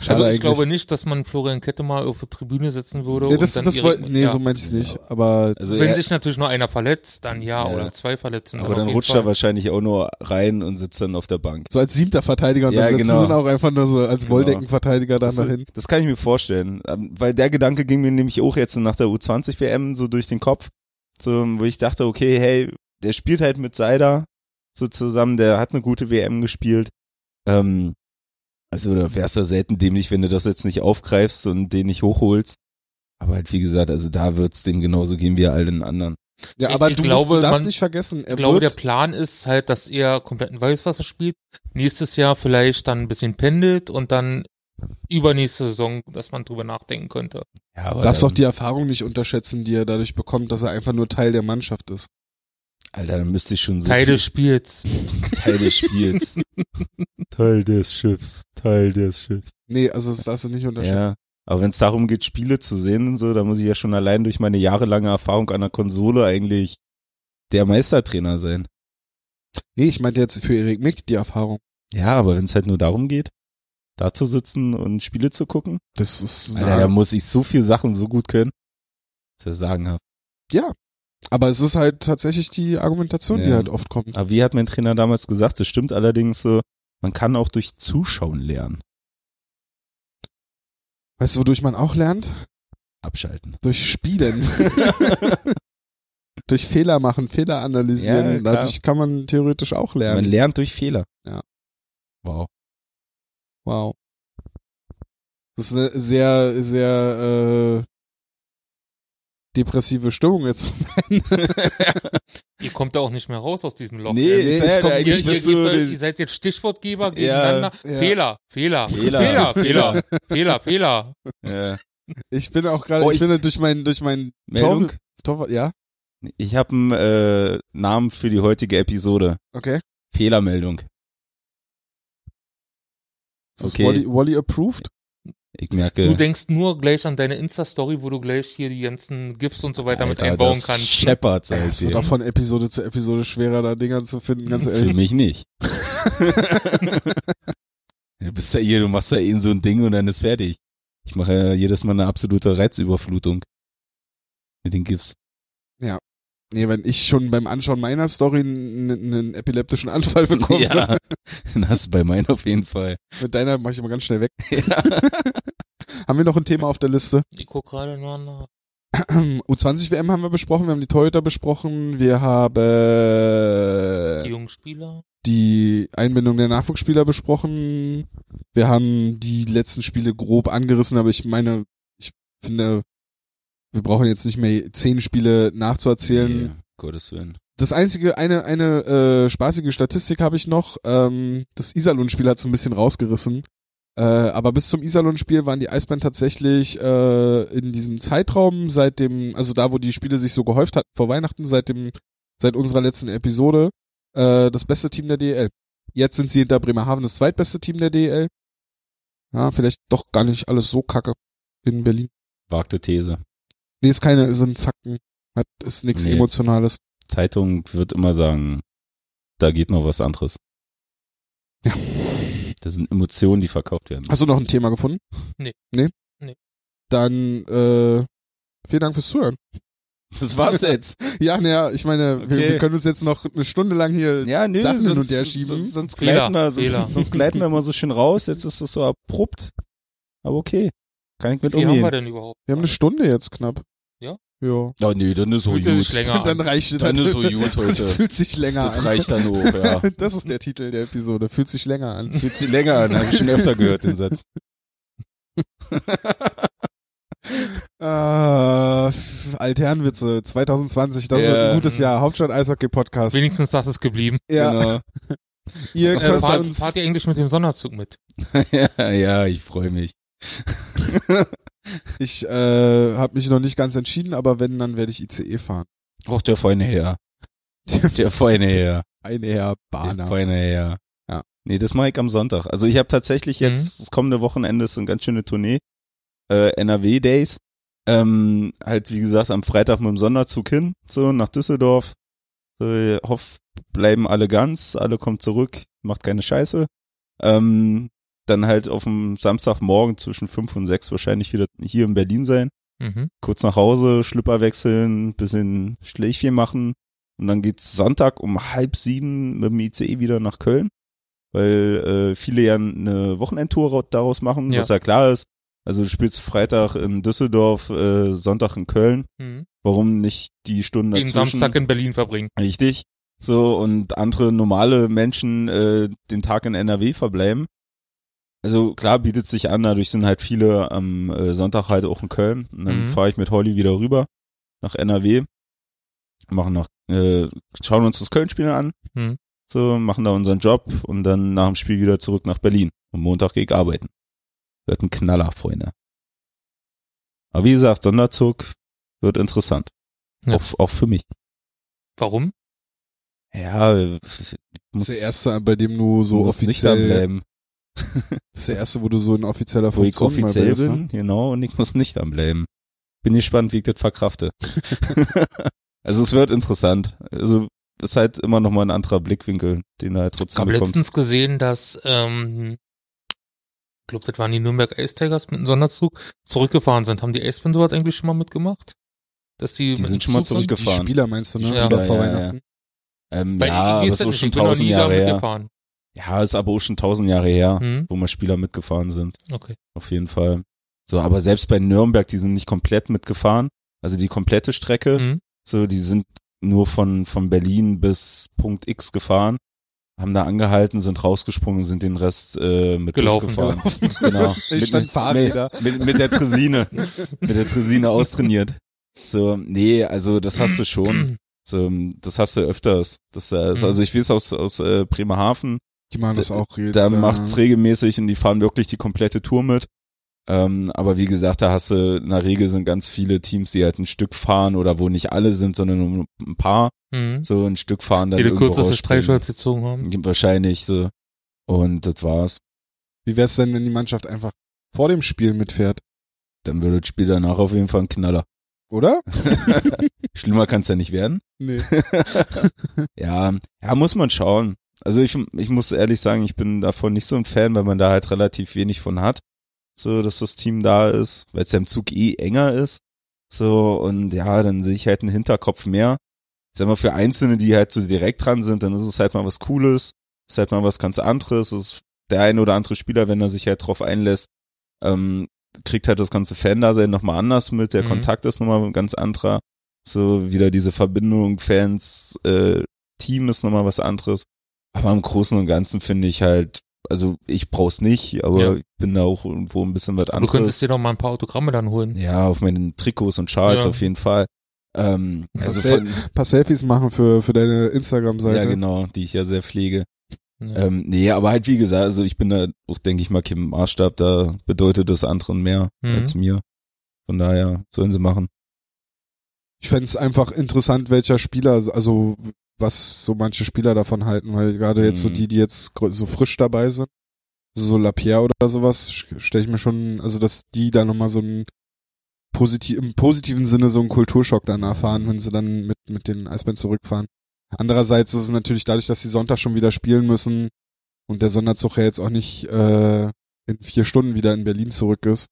Schade Also ich eigentlich. glaube nicht, dass man Florian Kettemer auf die Tribüne setzen würde. Nee, das, und dann das woll, nee, ja. so meinte ich es nicht. Aber Also Wenn er, sich natürlich nur einer verletzt, dann ja, Ja. oder zwei verletzen. aber dann rutscht Fall. er wahrscheinlich auch nur rein und sitzt dann auf der Bank. so als siebter Verteidiger und Ja, dann setzen genau. sie auch einfach nur so als Genau. Wolldeckenverteidiger dann Das, dahin. das kann ich mir vorstellen, Ähm, weil der Gedanke ging mir nämlich auch jetzt nach der U20 WM so durch den Kopf, so wo ich dachte, okay, hey, der spielt halt mit Seider so zusammen, der hat eine gute WM gespielt. Ähm, also da wär's ja selten dämlich, wenn du das jetzt nicht aufgreifst und den nicht hochholst. Aber halt wie gesagt, also da wird's dem genauso gehen wie all den anderen. Ja, aber ich du glaube, musst du darfst man- nicht vergessen, er Ich glaube, der Plan ist halt, dass er komplett in Weißwasser spielt. Nächstes Jahr vielleicht dann ein bisschen pendelt und dann übernächste Saison, dass man drüber nachdenken könnte. Ja, aber darfst dann, doch die Erfahrung nicht unterschätzen, die er dadurch bekommt, dass er einfach nur Teil der Mannschaft ist. Alter, dann müsste ich schon so Teil des Spiels. Teil des Spiels. Teil des Schiffs, Teil des Schiffs. Nee, also das darfst du nicht unterschätzen. Ja, aber wenn es darum geht, Spiele zu sehen und so, da muss ich ja schon allein durch meine jahrelange Erfahrung an der Konsole eigentlich der Meistertrainer sein. Nee, ich meinte jetzt für Erik Mick die Erfahrung. Ja, aber wenn es halt nur darum geht, da zu sitzen und Spiele zu gucken, Das ist Alter, da muss ich so viel Sachen so gut können. Das ist ja sagenhaft. Ja. Aber es ist halt tatsächlich die Argumentation, die Ja. halt oft kommt. Aber wie hat mein Trainer damals gesagt, das stimmt allerdings so, man kann auch durch Zuschauen lernen. Weißt du, wodurch man auch lernt? Abschalten. Durch Spielen. durch Fehler machen, Fehler analysieren. Ja. Dadurch kann man theoretisch auch Man lernen. lernt durch Fehler. Ja. Wow. Wow. Das ist eine sehr, sehr äh, depressive Stimmung jetzt. Ihr kommt da auch nicht mehr raus aus diesem Loch. Nee, Ihr- nee, ich komm- ihr, ihr, du ihr, ihr seid jetzt Stichwortgeber Ja, gegeneinander. ja. Fehler, Fehler, Fehler. Fehler, Fehler, Fehler, Fehler. Ja. Ich bin auch gerade, Oh, ich, ich- bin durch meinen, durch meinen Meldung? Tor, Tor, ja, Ich habe einen äh, Namen für die heutige Episode. okay. Fehlermeldung. Ist Okay. Wally, Wally approved? Ich merke. Du denkst nur gleich an deine Insta-Story, wo du gleich hier die ganzen GIFs und so weiter mit Alter, einbauen das kannst. Scheppert, sag Es ich wird dir. auch von Episode zu Episode schwerer, da Dinger zu finden, ganz Für ehrlich. mich nicht. du bist ja hier, du machst ja eh so ein Ding und dann ist fertig. Ich mache ja jedes Mal eine absolute Reizüberflutung. Mit den GIFs. Nee, wenn ich schon beim Anschauen meiner Story einen, epileptischen Anfall bekomme, Ja, dann hast du bei meinen auf jeden Fall. mit deiner mache ich immer ganz schnell weg. Ja. Haben wir noch ein Thema auf der Liste? Ich guck gerade mal nach. U20 WM haben wir besprochen, wir haben die Torhüter besprochen, wir haben Die jungen Spieler. die Einbindung der Nachwuchsspieler besprochen. Wir haben die letzten Spiele grob angerissen, aber ich meine, ich finde, wir brauchen jetzt nicht mehr zehn Spiele nachzuerzählen. Nee, Gottes Willen. Das einzige, eine, eine äh, spaßige Statistik habe ich noch. Ähm, das Iserlohn-Spiel hat so ein bisschen rausgerissen. Äh, aber bis zum Iserlohn-Spiel waren die Eisbären tatsächlich äh, in diesem Zeitraum seit dem, also da, wo die Spiele sich so gehäuft hatten vor Weihnachten, seit dem, seit unserer letzten Episode, äh, das beste Team der DEL. Jetzt sind sie hinter Bremerhaven das zweitbeste Team der DEL. Ja, vielleicht doch gar nicht alles so kacke in Berlin. Wagte These. Nee, ist keine, sind Fakten. Hat, ist nichts Nee. Emotionales. Zeitung wird immer sagen, da geht noch was anderes. Ja. Das sind Emotionen, die verkauft werden. Hast du noch ein Thema gefunden? Nee. Nee? Nee. Dann, äh, vielen Dank fürs Zuhören. Das war's jetzt. Ja, naja, ich meine, wir, Okay. wir können uns jetzt noch eine Stunde lang hier Ja, nee, Sachen hin und sonst, her schieben. sonst, sonst, Fehler, gleiten wir, Fehler. sonst, sonst gleiten wir immer so schön raus. Jetzt ist es so abrupt. Aber okay. Kann ich mit Wie haben wir umgehen. denn überhaupt? Wir haben eine Stunde jetzt knapp. Ja? Ja. Ja, nee, dann ist so Fühlt es sich gut. länger dann an. reicht Dann ist so gut heute. Fühlt sich länger Das an. reicht dann hoch, ja. Das ist der Titel der Episode. Fühlt sich länger an. Fühlt sich länger an, habe ich schon öfter gehört, den Satz. Äh, Alternwitze 2020, das ist Ja. ein gutes Jahr. Hauptstadt Eishockey Podcast. Wenigstens das ist geblieben. Ja, Genau. ihr Äh, könnt fahrt, uns fahrt ihr eigentlich mit dem Sonderzug mit? ja, ja, ich freue mich. Ich äh, habe mich noch nicht ganz entschieden, aber wenn, dann werde ich ICE fahren. Och, der feine Herr. Der feine Herr. Eine Herr Der Bahner. feine Herr. Ja. Nee, das mache ich am Sonntag. Also ich habe tatsächlich jetzt, das kommende Wochenende ist eine ganz schöne Tournee. Äh, NRW Days. Ähm, halt, wie gesagt, am Freitag mit dem Sonderzug hin, so nach Düsseldorf. So, ich hoff, bleiben alle ganz, alle kommen zurück, macht keine Scheiße. Ähm, dann halt auf dem Samstagmorgen zwischen fünf und sechs wahrscheinlich wieder hier in Berlin sein. Mhm. kurz nach Hause, Schlüpper wechseln, bisschen Schläfchen machen und dann geht's Sonntag um halb sieben mit dem ICE wieder nach Köln, weil äh, viele ja eine Wochenendtour ra- daraus machen, Ja. was ja klar ist. Also du spielst Freitag in Düsseldorf, äh, Sonntag in Köln. Mhm. Warum nicht die Stunden Den dazwischen? Samstag in Berlin verbringen. Richtig. So, und andere normale Menschen äh, den Tag in NRW verbleiben. Also klar bietet sich an, dadurch sind halt viele am äh, Sonntag halt auch in Köln. Und dann Mhm. fahre ich mit Holly wieder rüber nach NRW. Machen noch, äh, schauen uns das Köln-Spiel an. Mhm. So, machen da unseren Job und dann nach dem Spiel wieder zurück nach Berlin. Und Montag gehe ich arbeiten. Wird ein Knaller, Freunde. Aber wie gesagt, Sonderzug wird interessant. Ja. Auch, auch für mich. Warum? Ja, ich Das muss, ist der erste, bei dem du so offiziell, bleiben, das ist der erste, wo du so in offizieller wo ich Funktion offiziell bist, bin, ne? genau, und ich muss nicht bleiben. Bin gespannt, wie ich das verkrafte. also es wird interessant. Also ist halt immer noch mal ein anderer Blickwinkel, den du halt Ich trotzdem habe bekommst. letztens gesehen, dass, ähm, ich glaube, das waren die Nürnberg Ice Tigers mit dem Sonderzug zurückgefahren sind. Haben die Ace sowas eigentlich schon mal mitgemacht? Dass die, Die mit sind dem schon mal Zug- Die zurückgefahren. Spieler meinst du, ne? Ja. Vor Ja, ja, ja. Weihnachten. Ähm, Weil ja, ich aber weiß ist das auch nicht, schon ich tausend nie da Jahre her. Ja, ist aber auch schon tausend Jahre her, Hm? wo mal Spieler mitgefahren sind. Okay. Auf jeden Fall. So, aber selbst bei Nürnberg, die sind nicht komplett mitgefahren. Also die komplette Strecke. Hm? So, die sind nur von, von Berlin bis Punkt X gefahren, haben da angehalten, sind rausgesprungen, sind den Rest äh, mit Bus Gelaufen. gefahren. Genau. Ich mit, stand mit, Fahrräder. mit, mit der Tresine. mit der Tresine austrainiert. So, nee, also das hast du schon. So, das hast du öfters. Das, äh, ist- Mhm. also ich weiß aus, aus äh, Bremerhaven, Die machen das Da- auch jetzt. da äh, macht's regelmäßig und die fahren wirklich die komplette Tour mit. Ähm, aber wie gesagt, da hast du, in der Regel sind ganz viele Teams, die halt ein Stück fahren oder wo nicht alle sind, sondern nur ein paar Hm? so ein Stück fahren dann Die irgendwo kürzeste. Streichholz gezogen haben. Wahrscheinlich so. Und das war's. Wie wär's denn, wenn die Mannschaft einfach vor dem Spiel mitfährt? Dann würde das Spiel danach auf jeden Fall ein Knaller. Oder? Schlimmer kann's ja nicht werden. Nee. Ja, ja, muss man schauen. Also ich, ich muss ehrlich sagen, ich bin davon nicht so ein Fan, weil man da halt relativ wenig von hat. So, dass das Team da ist, weil es ja im Zug eh enger ist. So, und ja, dann sehe ich halt einen Hinterkopf mehr. Ich sag mal, für Einzelne, die halt so direkt dran sind, dann ist es halt mal was Cooles, ist halt mal was ganz anderes. Es ist der ein oder andere Spieler, wenn er sich halt drauf einlässt, ähm, kriegt halt das ganze Fan-Dasein nochmal anders mit, der Mhm. Kontakt ist nochmal ein ganz anderer. So wieder diese Verbindung, Fans, äh, Team ist nochmal was anderes. Aber im Großen und Ganzen finde ich halt, also ich brauch's nicht, aber Ja. ich bin da auch irgendwo ein bisschen was Du anderes. könntest dir noch mal ein paar Autogramme dann holen. Ja, auf meinen Trikots und Schals Ja. auf jeden Fall. Ähm, also Sel- Ein paar Selfies machen für, für deine Instagram-Seite. ja genau, die ich ja sehr pflege. Ja. Ähm, nee, aber halt wie gesagt, also ich bin da auch, denke ich mal, kein Maßstab, da bedeutet das anderen mehr Mhm. als mir. Von daher sollen sie machen. Ich fänd's einfach interessant, welcher Spieler, also was so manche Spieler davon halten, weil gerade jetzt so Mhm. die, die jetzt so frisch dabei sind, so Lapierre oder sowas, stelle ich mir schon, also dass die da nochmal so einen positiv, im positiven Sinne so einen Kulturschock dann erfahren, wenn sie dann mit, mit den Eisbären zurückfahren. Andererseits ist es natürlich dadurch, dass sie Sonntag schon wieder spielen müssen und der Sonderzug ja jetzt auch nicht äh, in vier Stunden wieder in Berlin zurück ist,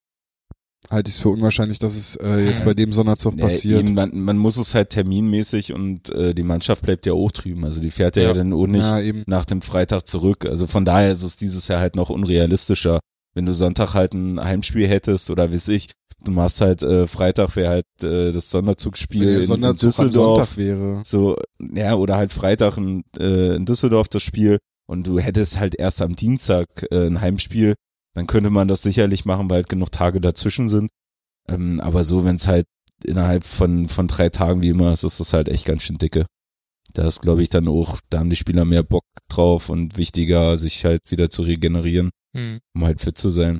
halte ich es für unwahrscheinlich, dass es äh, jetzt bei dem Sonderzug Ja, passiert. eben, man, man muss es halt terminmäßig und äh, die Mannschaft bleibt ja auch drüben. Also die fährt ja, Ja. dann auch nicht Ja, nach dem Freitag zurück. Also von daher ist es dieses Jahr halt noch unrealistischer. Wenn du Sonntag halt ein Heimspiel hättest oder weiß ich, du machst halt äh, Freitag wäre halt äh, das der in, in Sonderzug am Düsseldorf. Wäre. So, ja, oder halt Freitag in, äh, in Düsseldorf das Spiel und du hättest halt erst am Dienstag äh, ein Heimspiel, dann könnte man das sicherlich machen, weil halt genug Tage dazwischen sind. Ähm, aber so, wenn es halt innerhalb von, von drei Tagen wie immer ist, ist das halt echt ganz schön dicke. Da ist, glaube ich, dann auch, da haben die Spieler mehr Bock drauf und wichtiger, sich halt wieder zu regenerieren Hm. um halt fit zu sein.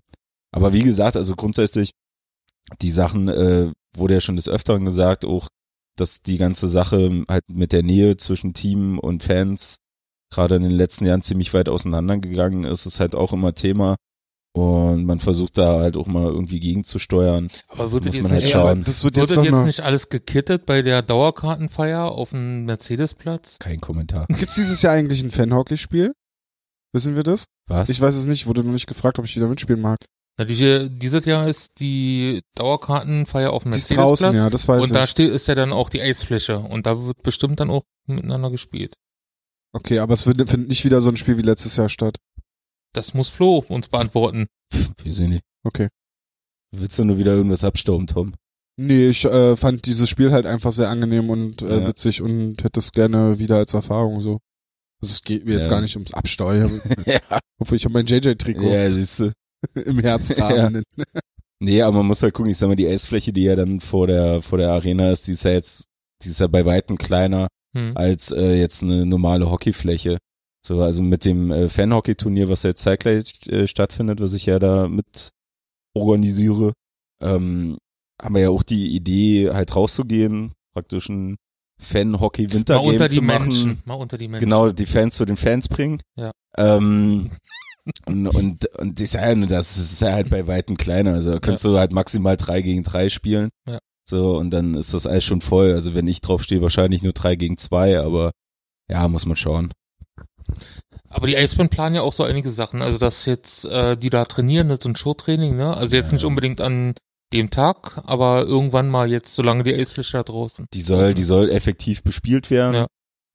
Aber wie gesagt, also grundsätzlich, die Sachen äh, wurde ja schon des Öfteren gesagt, auch, dass die ganze Sache halt mit der Nähe zwischen Team und Fans gerade in den letzten Jahren ziemlich weit auseinandergegangen ist, ist halt auch immer Thema. Und man versucht da halt auch mal irgendwie gegenzusteuern. Aber würdet Muss ihr man jetzt halt nicht, schauen. das wird wird jetzt jetzt, nicht alles gekittet bei der Dauerkartenfeier auf dem Mercedesplatz? Kein Kommentar. Gibt's dieses Jahr eigentlich ein Fanhockeyspiel? Wissen wir das? Was? Ich weiß es nicht, wurde noch nicht gefragt, ob ich wieder mitspielen mag. Na, die, dieses Jahr ist die Dauerkartenfeier auf dem Mercedesplatz. draußen, ja, das weiß und da ich. steht, ist ja dann auch die Eisfläche und da wird bestimmt dann auch miteinander gespielt. Okay, aber es wird, findet nicht wieder so ein Spiel wie letztes Jahr statt. Das muss Flo uns beantworten. Wir sehen nicht. Okay. Willst du nur wieder irgendwas abstauben, Tom? Nee, ich äh, fand dieses Spiel halt einfach sehr angenehm und äh, Ja. witzig und hätte es gerne wieder als Erfahrung so. Also es geht mir jetzt Ja. gar nicht ums Absteuern, ja. obwohl ich habe mein JJ-Trikot Ja, siehst du. im Herzrahmen. Nee, aber man muss halt gucken, ich sag mal, die Eisfläche, die ja dann vor der, vor der Arena ist, die ist ja jetzt, die ist ja bei Weitem kleiner Hm. als äh, jetzt eine normale Hockeyfläche. So, also mit dem äh, Fan-Hockey-Turnier, was jetzt zeitgleich äh, stattfindet, was ich ja da mit organisiere, ähm, haben wir ja auch die Idee, halt rauszugehen, praktisch ein Fan-Hockey-Wintergame die zu machen. Menschen. Mal unter die Menschen. Genau, die Fans zu den Fans bringen. Ja. Ähm, und, und, und das, ist ja, das ist ja halt bei Weitem kleiner. Also da kannst du halt maximal drei gegen drei spielen. Ja. So, und dann ist das alles schon voll. Also wenn ich drauf stehe, wahrscheinlich nur drei gegen zwei, aber ja, muss man schauen. Aber die Eisbären planen ja auch so einige Sachen. Also dass jetzt äh, die da trainieren, das ist ein Showtraining, ne? Also jetzt Ja. nicht unbedingt an dem Tag, aber irgendwann mal jetzt, solange die Eisfläche da draußen. Die soll, die soll effektiv bespielt werden. Ja.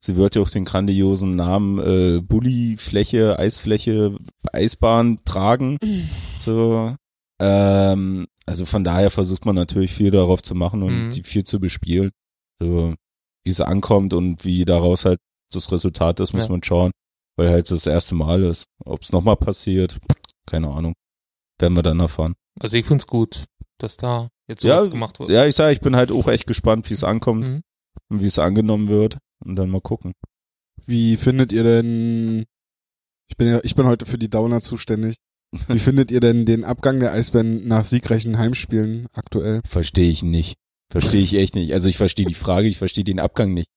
Sie wird ja auch den grandiosen Namen äh, Bulli-Fläche, Eisfläche, Eisbahn tragen. So. Ähm, also von daher versucht man natürlich viel darauf zu machen und Mhm. die viel zu bespielen. So, wie es ankommt und wie daraus halt das Resultat ist, muss Ja. man schauen. Weil halt das erste Mal ist. Ob es nochmal passiert, keine Ahnung. Werden wir dann erfahren. Also ich find's gut, dass da jetzt Ja, sowas gemacht wird. Ja, ich sage, ich bin halt auch echt gespannt, wie es ankommt Mhm. und wie es angenommen wird. Und dann mal gucken. Wie findet ihr denn, ich bin ja, ich bin heute für die Downer zuständig. Wie findet ihr denn den Abgang der Eisbären nach siegreichen Heimspielen aktuell? Verstehe ich nicht. Verstehe ich echt nicht. Also ich verstehe die Frage, ich verstehe den Abgang nicht.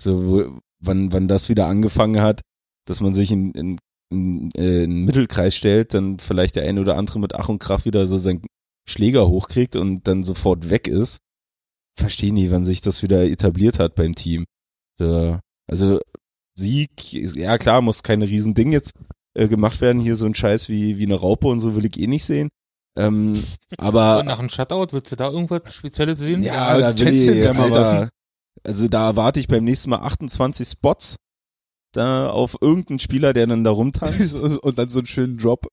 So, wo, wann, wann das wieder angefangen hat, dass man sich in, in, in, äh, in den Mittelkreis stellt, dann vielleicht der eine oder andere mit Ach und Krach wieder so seinen Schläger hochkriegt und dann sofort weg ist. Verstehe nie, wann sich das wieder etabliert hat beim Team. So, also Sieg, ja klar, muss keine Riesending jetzt äh, gemacht werden. Hier so ein Scheiß wie, wie eine Raupe und so will ich eh nicht sehen. Ähm, aber Und nach einem Shutout, willst du da irgendwas Spezielles sehen? ja, Ja, da will ich. Alter, also da erwarte ich beim nächsten Mal 28 Spots da auf irgendeinen Spieler, der dann da rumtanzt. und dann so einen schönen Drop.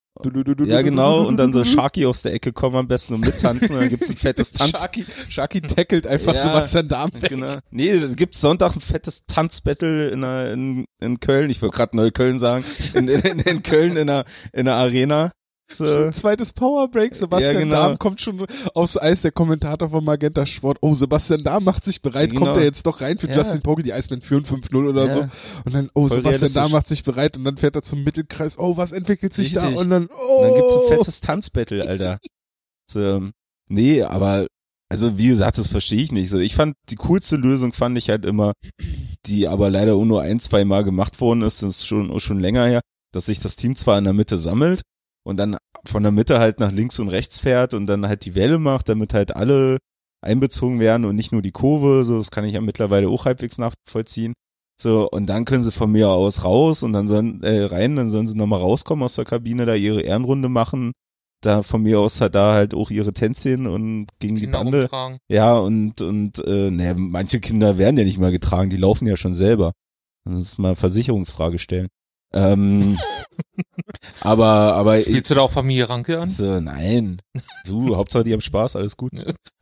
Ja, genau. Und dann so Sharky aus der Ecke kommen am besten und mittanzen. Und dann gibt's ein fettes Tanz. Sharky, Sharky tackelt einfach Ja. Sebastian Dahm weg. Genau. Nee, da gibt's Sonntag ein fettes Tanzbattle in, einer, in, in Köln. Ich wollte gerade Neukölln sagen. In, in, in Köln in der, in der Arena. So. Zweites Powerbreak, Sebastian Ja, genau. Dahm kommt schon aufs Eis, der Kommentator von Magenta Sport. Oh, Sebastian Dahm macht sich bereit, Genau. kommt er jetzt doch rein für Ja. Justin Pogge, die Eisbären führen 5-0 oder Ja. so. Und dann, oh, Voll Sebastian. Dahm macht sich bereit und dann fährt er zum Mittelkreis. Oh, was entwickelt sich da? Richtig. Und dann, oh. Und dann gibt's ein fettes Tanzbattle, Alter. So, nee, aber also wie gesagt, das verstehe ich nicht. So, ich fand die coolste Lösung fand ich halt immer, die aber leider nur ein, zwei Mal gemacht worden ist, das ist schon schon länger her, dass sich das Team zwar in der Mitte sammelt und dann von der Mitte halt nach links und rechts fährt und dann halt die Welle macht, damit halt alle einbezogen werden und nicht nur die Kurve. So, das kann ich ja mittlerweile auch halbwegs nachvollziehen. So, und dann können sie von mir aus raus und dann sollen, äh, rein, dann sollen sie nochmal rauskommen aus der Kabine, da ihre Ehrenrunde machen. Da von mir aus halt da halt auch ihre Tänzchen und gegen die Kinder Bande. rumtragen. Ja, und, und äh, ne, manche Kinder werden ja nicht mal getragen, die laufen ja schon selber. Das ist mal Versicherungsfrage stellen. Ähm, aber, aber ich, Spielst du da auch Familie Ranke an? so, nein. Du, Hauptsache die haben Spaß, alles gut.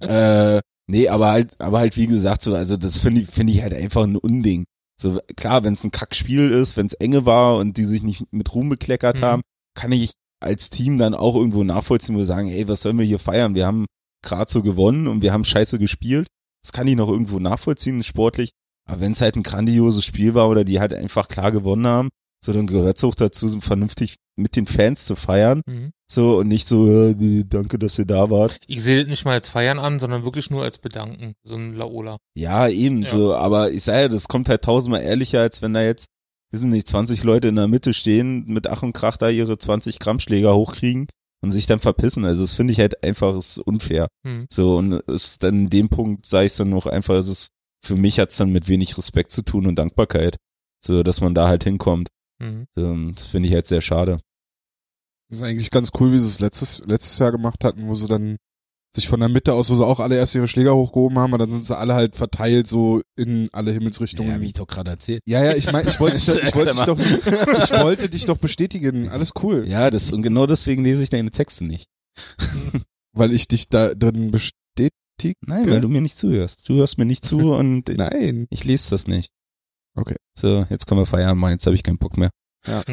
äh, nee, aber halt, aber halt wie gesagt, so, also das finde ich, finde ich halt einfach ein Unding. So, klar, wenn es ein Kackspiel ist, wenn es enge war und die sich nicht mit Ruhm bekleckert Mhm. haben, kann ich als Team dann auch irgendwo nachvollziehen, wo wir sagen, ey, was sollen wir hier feiern? Wir haben gerade so gewonnen und wir haben scheiße gespielt. Das kann ich noch irgendwo nachvollziehen, sportlich. Aber wenn es halt ein grandioses Spiel war oder die halt einfach klar gewonnen haben, so dann gehört es auch dazu, so vernünftig mit den Fans zu feiern. Mhm. So und nicht so, äh, danke, dass ihr da wart. Ich sehe das nicht mal als Feiern an, sondern wirklich nur als Bedanken. So ein Laola. Ja, eben Ja. so, aber ich sage ja, das kommt halt tausendmal ehrlicher, als wenn da jetzt, wissen nicht, 20 Leute in der Mitte stehen, mit Ach und Krach da ihre 20 Gramm Schläger hochkriegen und sich dann verpissen. Also das finde ich halt einfach ist unfair. Mhm. So, und ist dann in dem Punkt, sage ich dann noch einfach, es ist, für mich hat's dann mit wenig Respekt zu tun und Dankbarkeit. So, dass man da halt hinkommt. Mhm. So, das finde ich halt sehr schade. Das ist eigentlich ganz cool, wie sie es letztes, letztes Jahr gemacht hatten, wo sie dann sich von der Mitte aus, wo sie auch alle erst ihre Schläger hochgehoben haben, und dann sind sie alle halt verteilt so in alle Himmelsrichtungen. Ja, wie ich doch gerade erzählt. Ja, ja, ich meine, ich wollte dich, doch- ich wollte dich doch, ich wollte dich doch bestätigen. Alles cool. Ja, das, und genau deswegen lese ich deine Texte nicht. Weil ich dich da drin bestätige. Nein, weil du mir nicht zuhörst. Du hörst mir nicht zu und Nein. ich lese das nicht. Okay. So, jetzt können wir feiern, Mann. Jetzt habe ich keinen Bock mehr. Ja.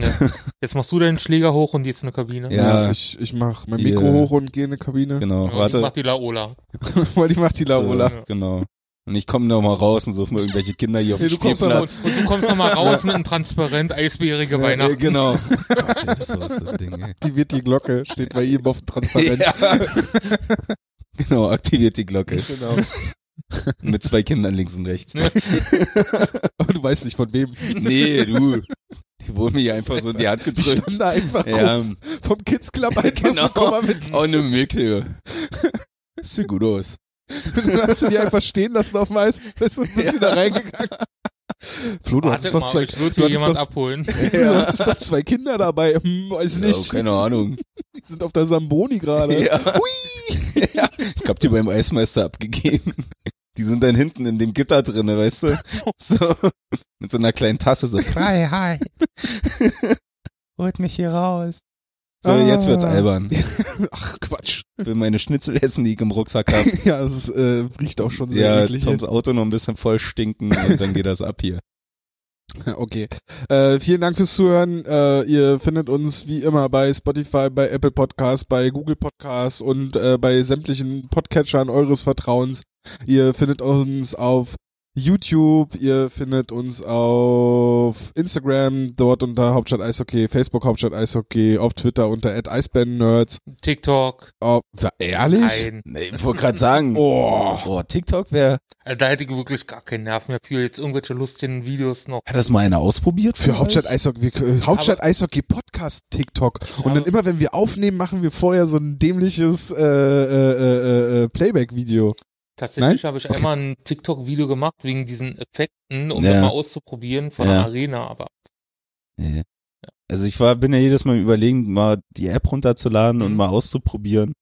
Jetzt machst du deinen Schläger hoch und gehst in eine Kabine. Ja. Ja, ich, ich mach mein Mikro hoch und gehe in eine Kabine. Genau, Ja, Ich warte. mach die Laola. Weil ich mach die Laola. Ja. Genau. Und ich komme noch mal raus und suche mir irgendwelche Kinder hier auf dem du kommst doch Spielplatz. Und, und du kommst nochmal raus mit einem transparent eisbärige Ja, Weihnachten. genau. Gott, das ist was, das Ding, ey. Aktiviert die Glocke, steht bei ihm auf dem Transparent. Ja. genau, aktiviert die Glocke. Genau. Mit zwei Kindern links und rechts. Aber du weißt nicht von wem. Nee, du. Die wurden mir einfach so in die Hand Die gedrückt. standen da einfach Ja, vom Kids Club einfach Genau. so, komm mal mit. oh, eine Mikro. Sieht gut aus. Dann hast du die einfach stehen lassen auf dem Eis, bist, du- bist wieder reingegangen. Flo, du Warte hattest doch zwei, ich würde du hier hattest jemand doch, abholen. du hattest doch zwei Kinder dabei. Hm, weiß Ja, nicht. keine Ahnung. Die sind auf der Samboni gerade. Ja. ja. Ich hab die beim Eismeister abgegeben. Die sind dann hinten in dem Gitter drinne, weißt du? So. Mit so einer kleinen Tasse so. Freiheit. Holt mich hier raus. So, Ah. jetzt wird's albern. Ach, Quatsch. Will meine Schnitzel essen, die ich im Rucksack hab. Ja, es äh, riecht auch schon sehr Ja, eklig. Toms Auto noch ein bisschen voll stinken und dann geht das ab hier. Okay. Äh, vielen Dank fürs Zuhören. Äh, ihr findet uns wie immer bei Spotify, bei Apple Podcasts, bei Google Podcasts und äh, bei sämtlichen Podcatchern eures Vertrauens. Ihr findet uns auf YouTube, ihr findet uns auf Instagram, dort unter Hauptstadt Eishockey, Facebook Hauptstadt Eishockey, auf Twitter unter @eisbärennerds. TikTok. Oh, ehrlich? Nein. Nee, ich wollte gerade sagen. Oh. Oh, TikTok wäre. Also da hätte ich wirklich gar keinen Nerv mehr für jetzt irgendwelche lustigen Videos noch. Hat das mal einer ausprobiert? Für Hauptstadt? Eishockey, wir, äh, Hauptstadt Eishockey Podcast TikTok. Und dann immer, wenn wir aufnehmen, machen wir vorher so ein dämliches äh, äh, äh, äh, Playback-Video. Tatsächlich habe ich einmal ein TikTok-Video gemacht wegen diesen Effekten, um Ja. das mal auszuprobieren von Ja. der Arena, aber Nee. Also ich war, bin ja jedes Mal überlegen, mal die App runterzuladen und Mhm. mal auszuprobieren.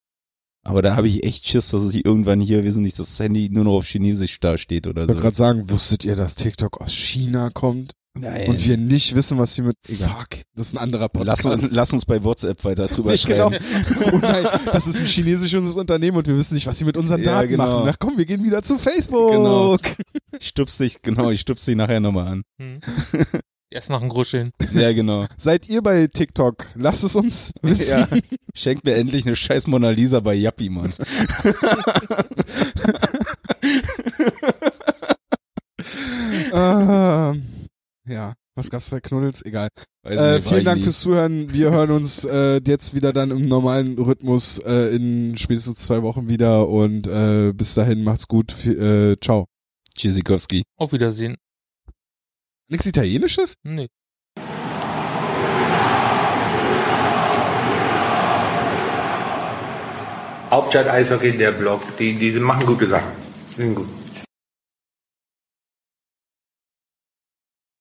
Aber da habe ich echt Schiss, dass ich irgendwann hier, wir sind nicht, das Handy nur noch auf Chinesisch da steht oder Ich so. wollte gerade sagen, wusstet ihr, dass TikTok aus China kommt? Nein. Und wir nicht wissen, was sie mit. Egal. Fuck, das ist ein anderer Podcast. lass uns, lass uns bei WhatsApp weiter drüber nicht genau. schreiben. Oh nein, das ist ein chinesisches Unternehmen und wir wissen nicht, was sie mit unseren Ja, Daten genau. machen. Na komm, wir gehen wieder zu Facebook. Genau. Ich stups dich, genau, ich stups dich nachher nochmal an. Hm. Erst nach dem Gruscheln. Ja, genau. Seid ihr bei TikTok? Lasst es uns wissen. Ja. Schenkt mir endlich eine scheiß Mona Lisa bei Yappi, Mann. Ah, ja, was gab's bei Knuddels? Egal. Weiß Äh, vielen Dank fürs Zuhören. Wir hören uns äh, jetzt wieder dann im normalen Rhythmus äh, in spätestens zwei Wochen wieder und äh, bis dahin macht's gut. V äh, ciao. Tschüssikowski. Auf Wiedersehen. Nichts Italienisches? Nee. Hauptstadt Eishockey, der Blog, die, die machen gute Sachen. Sind gut.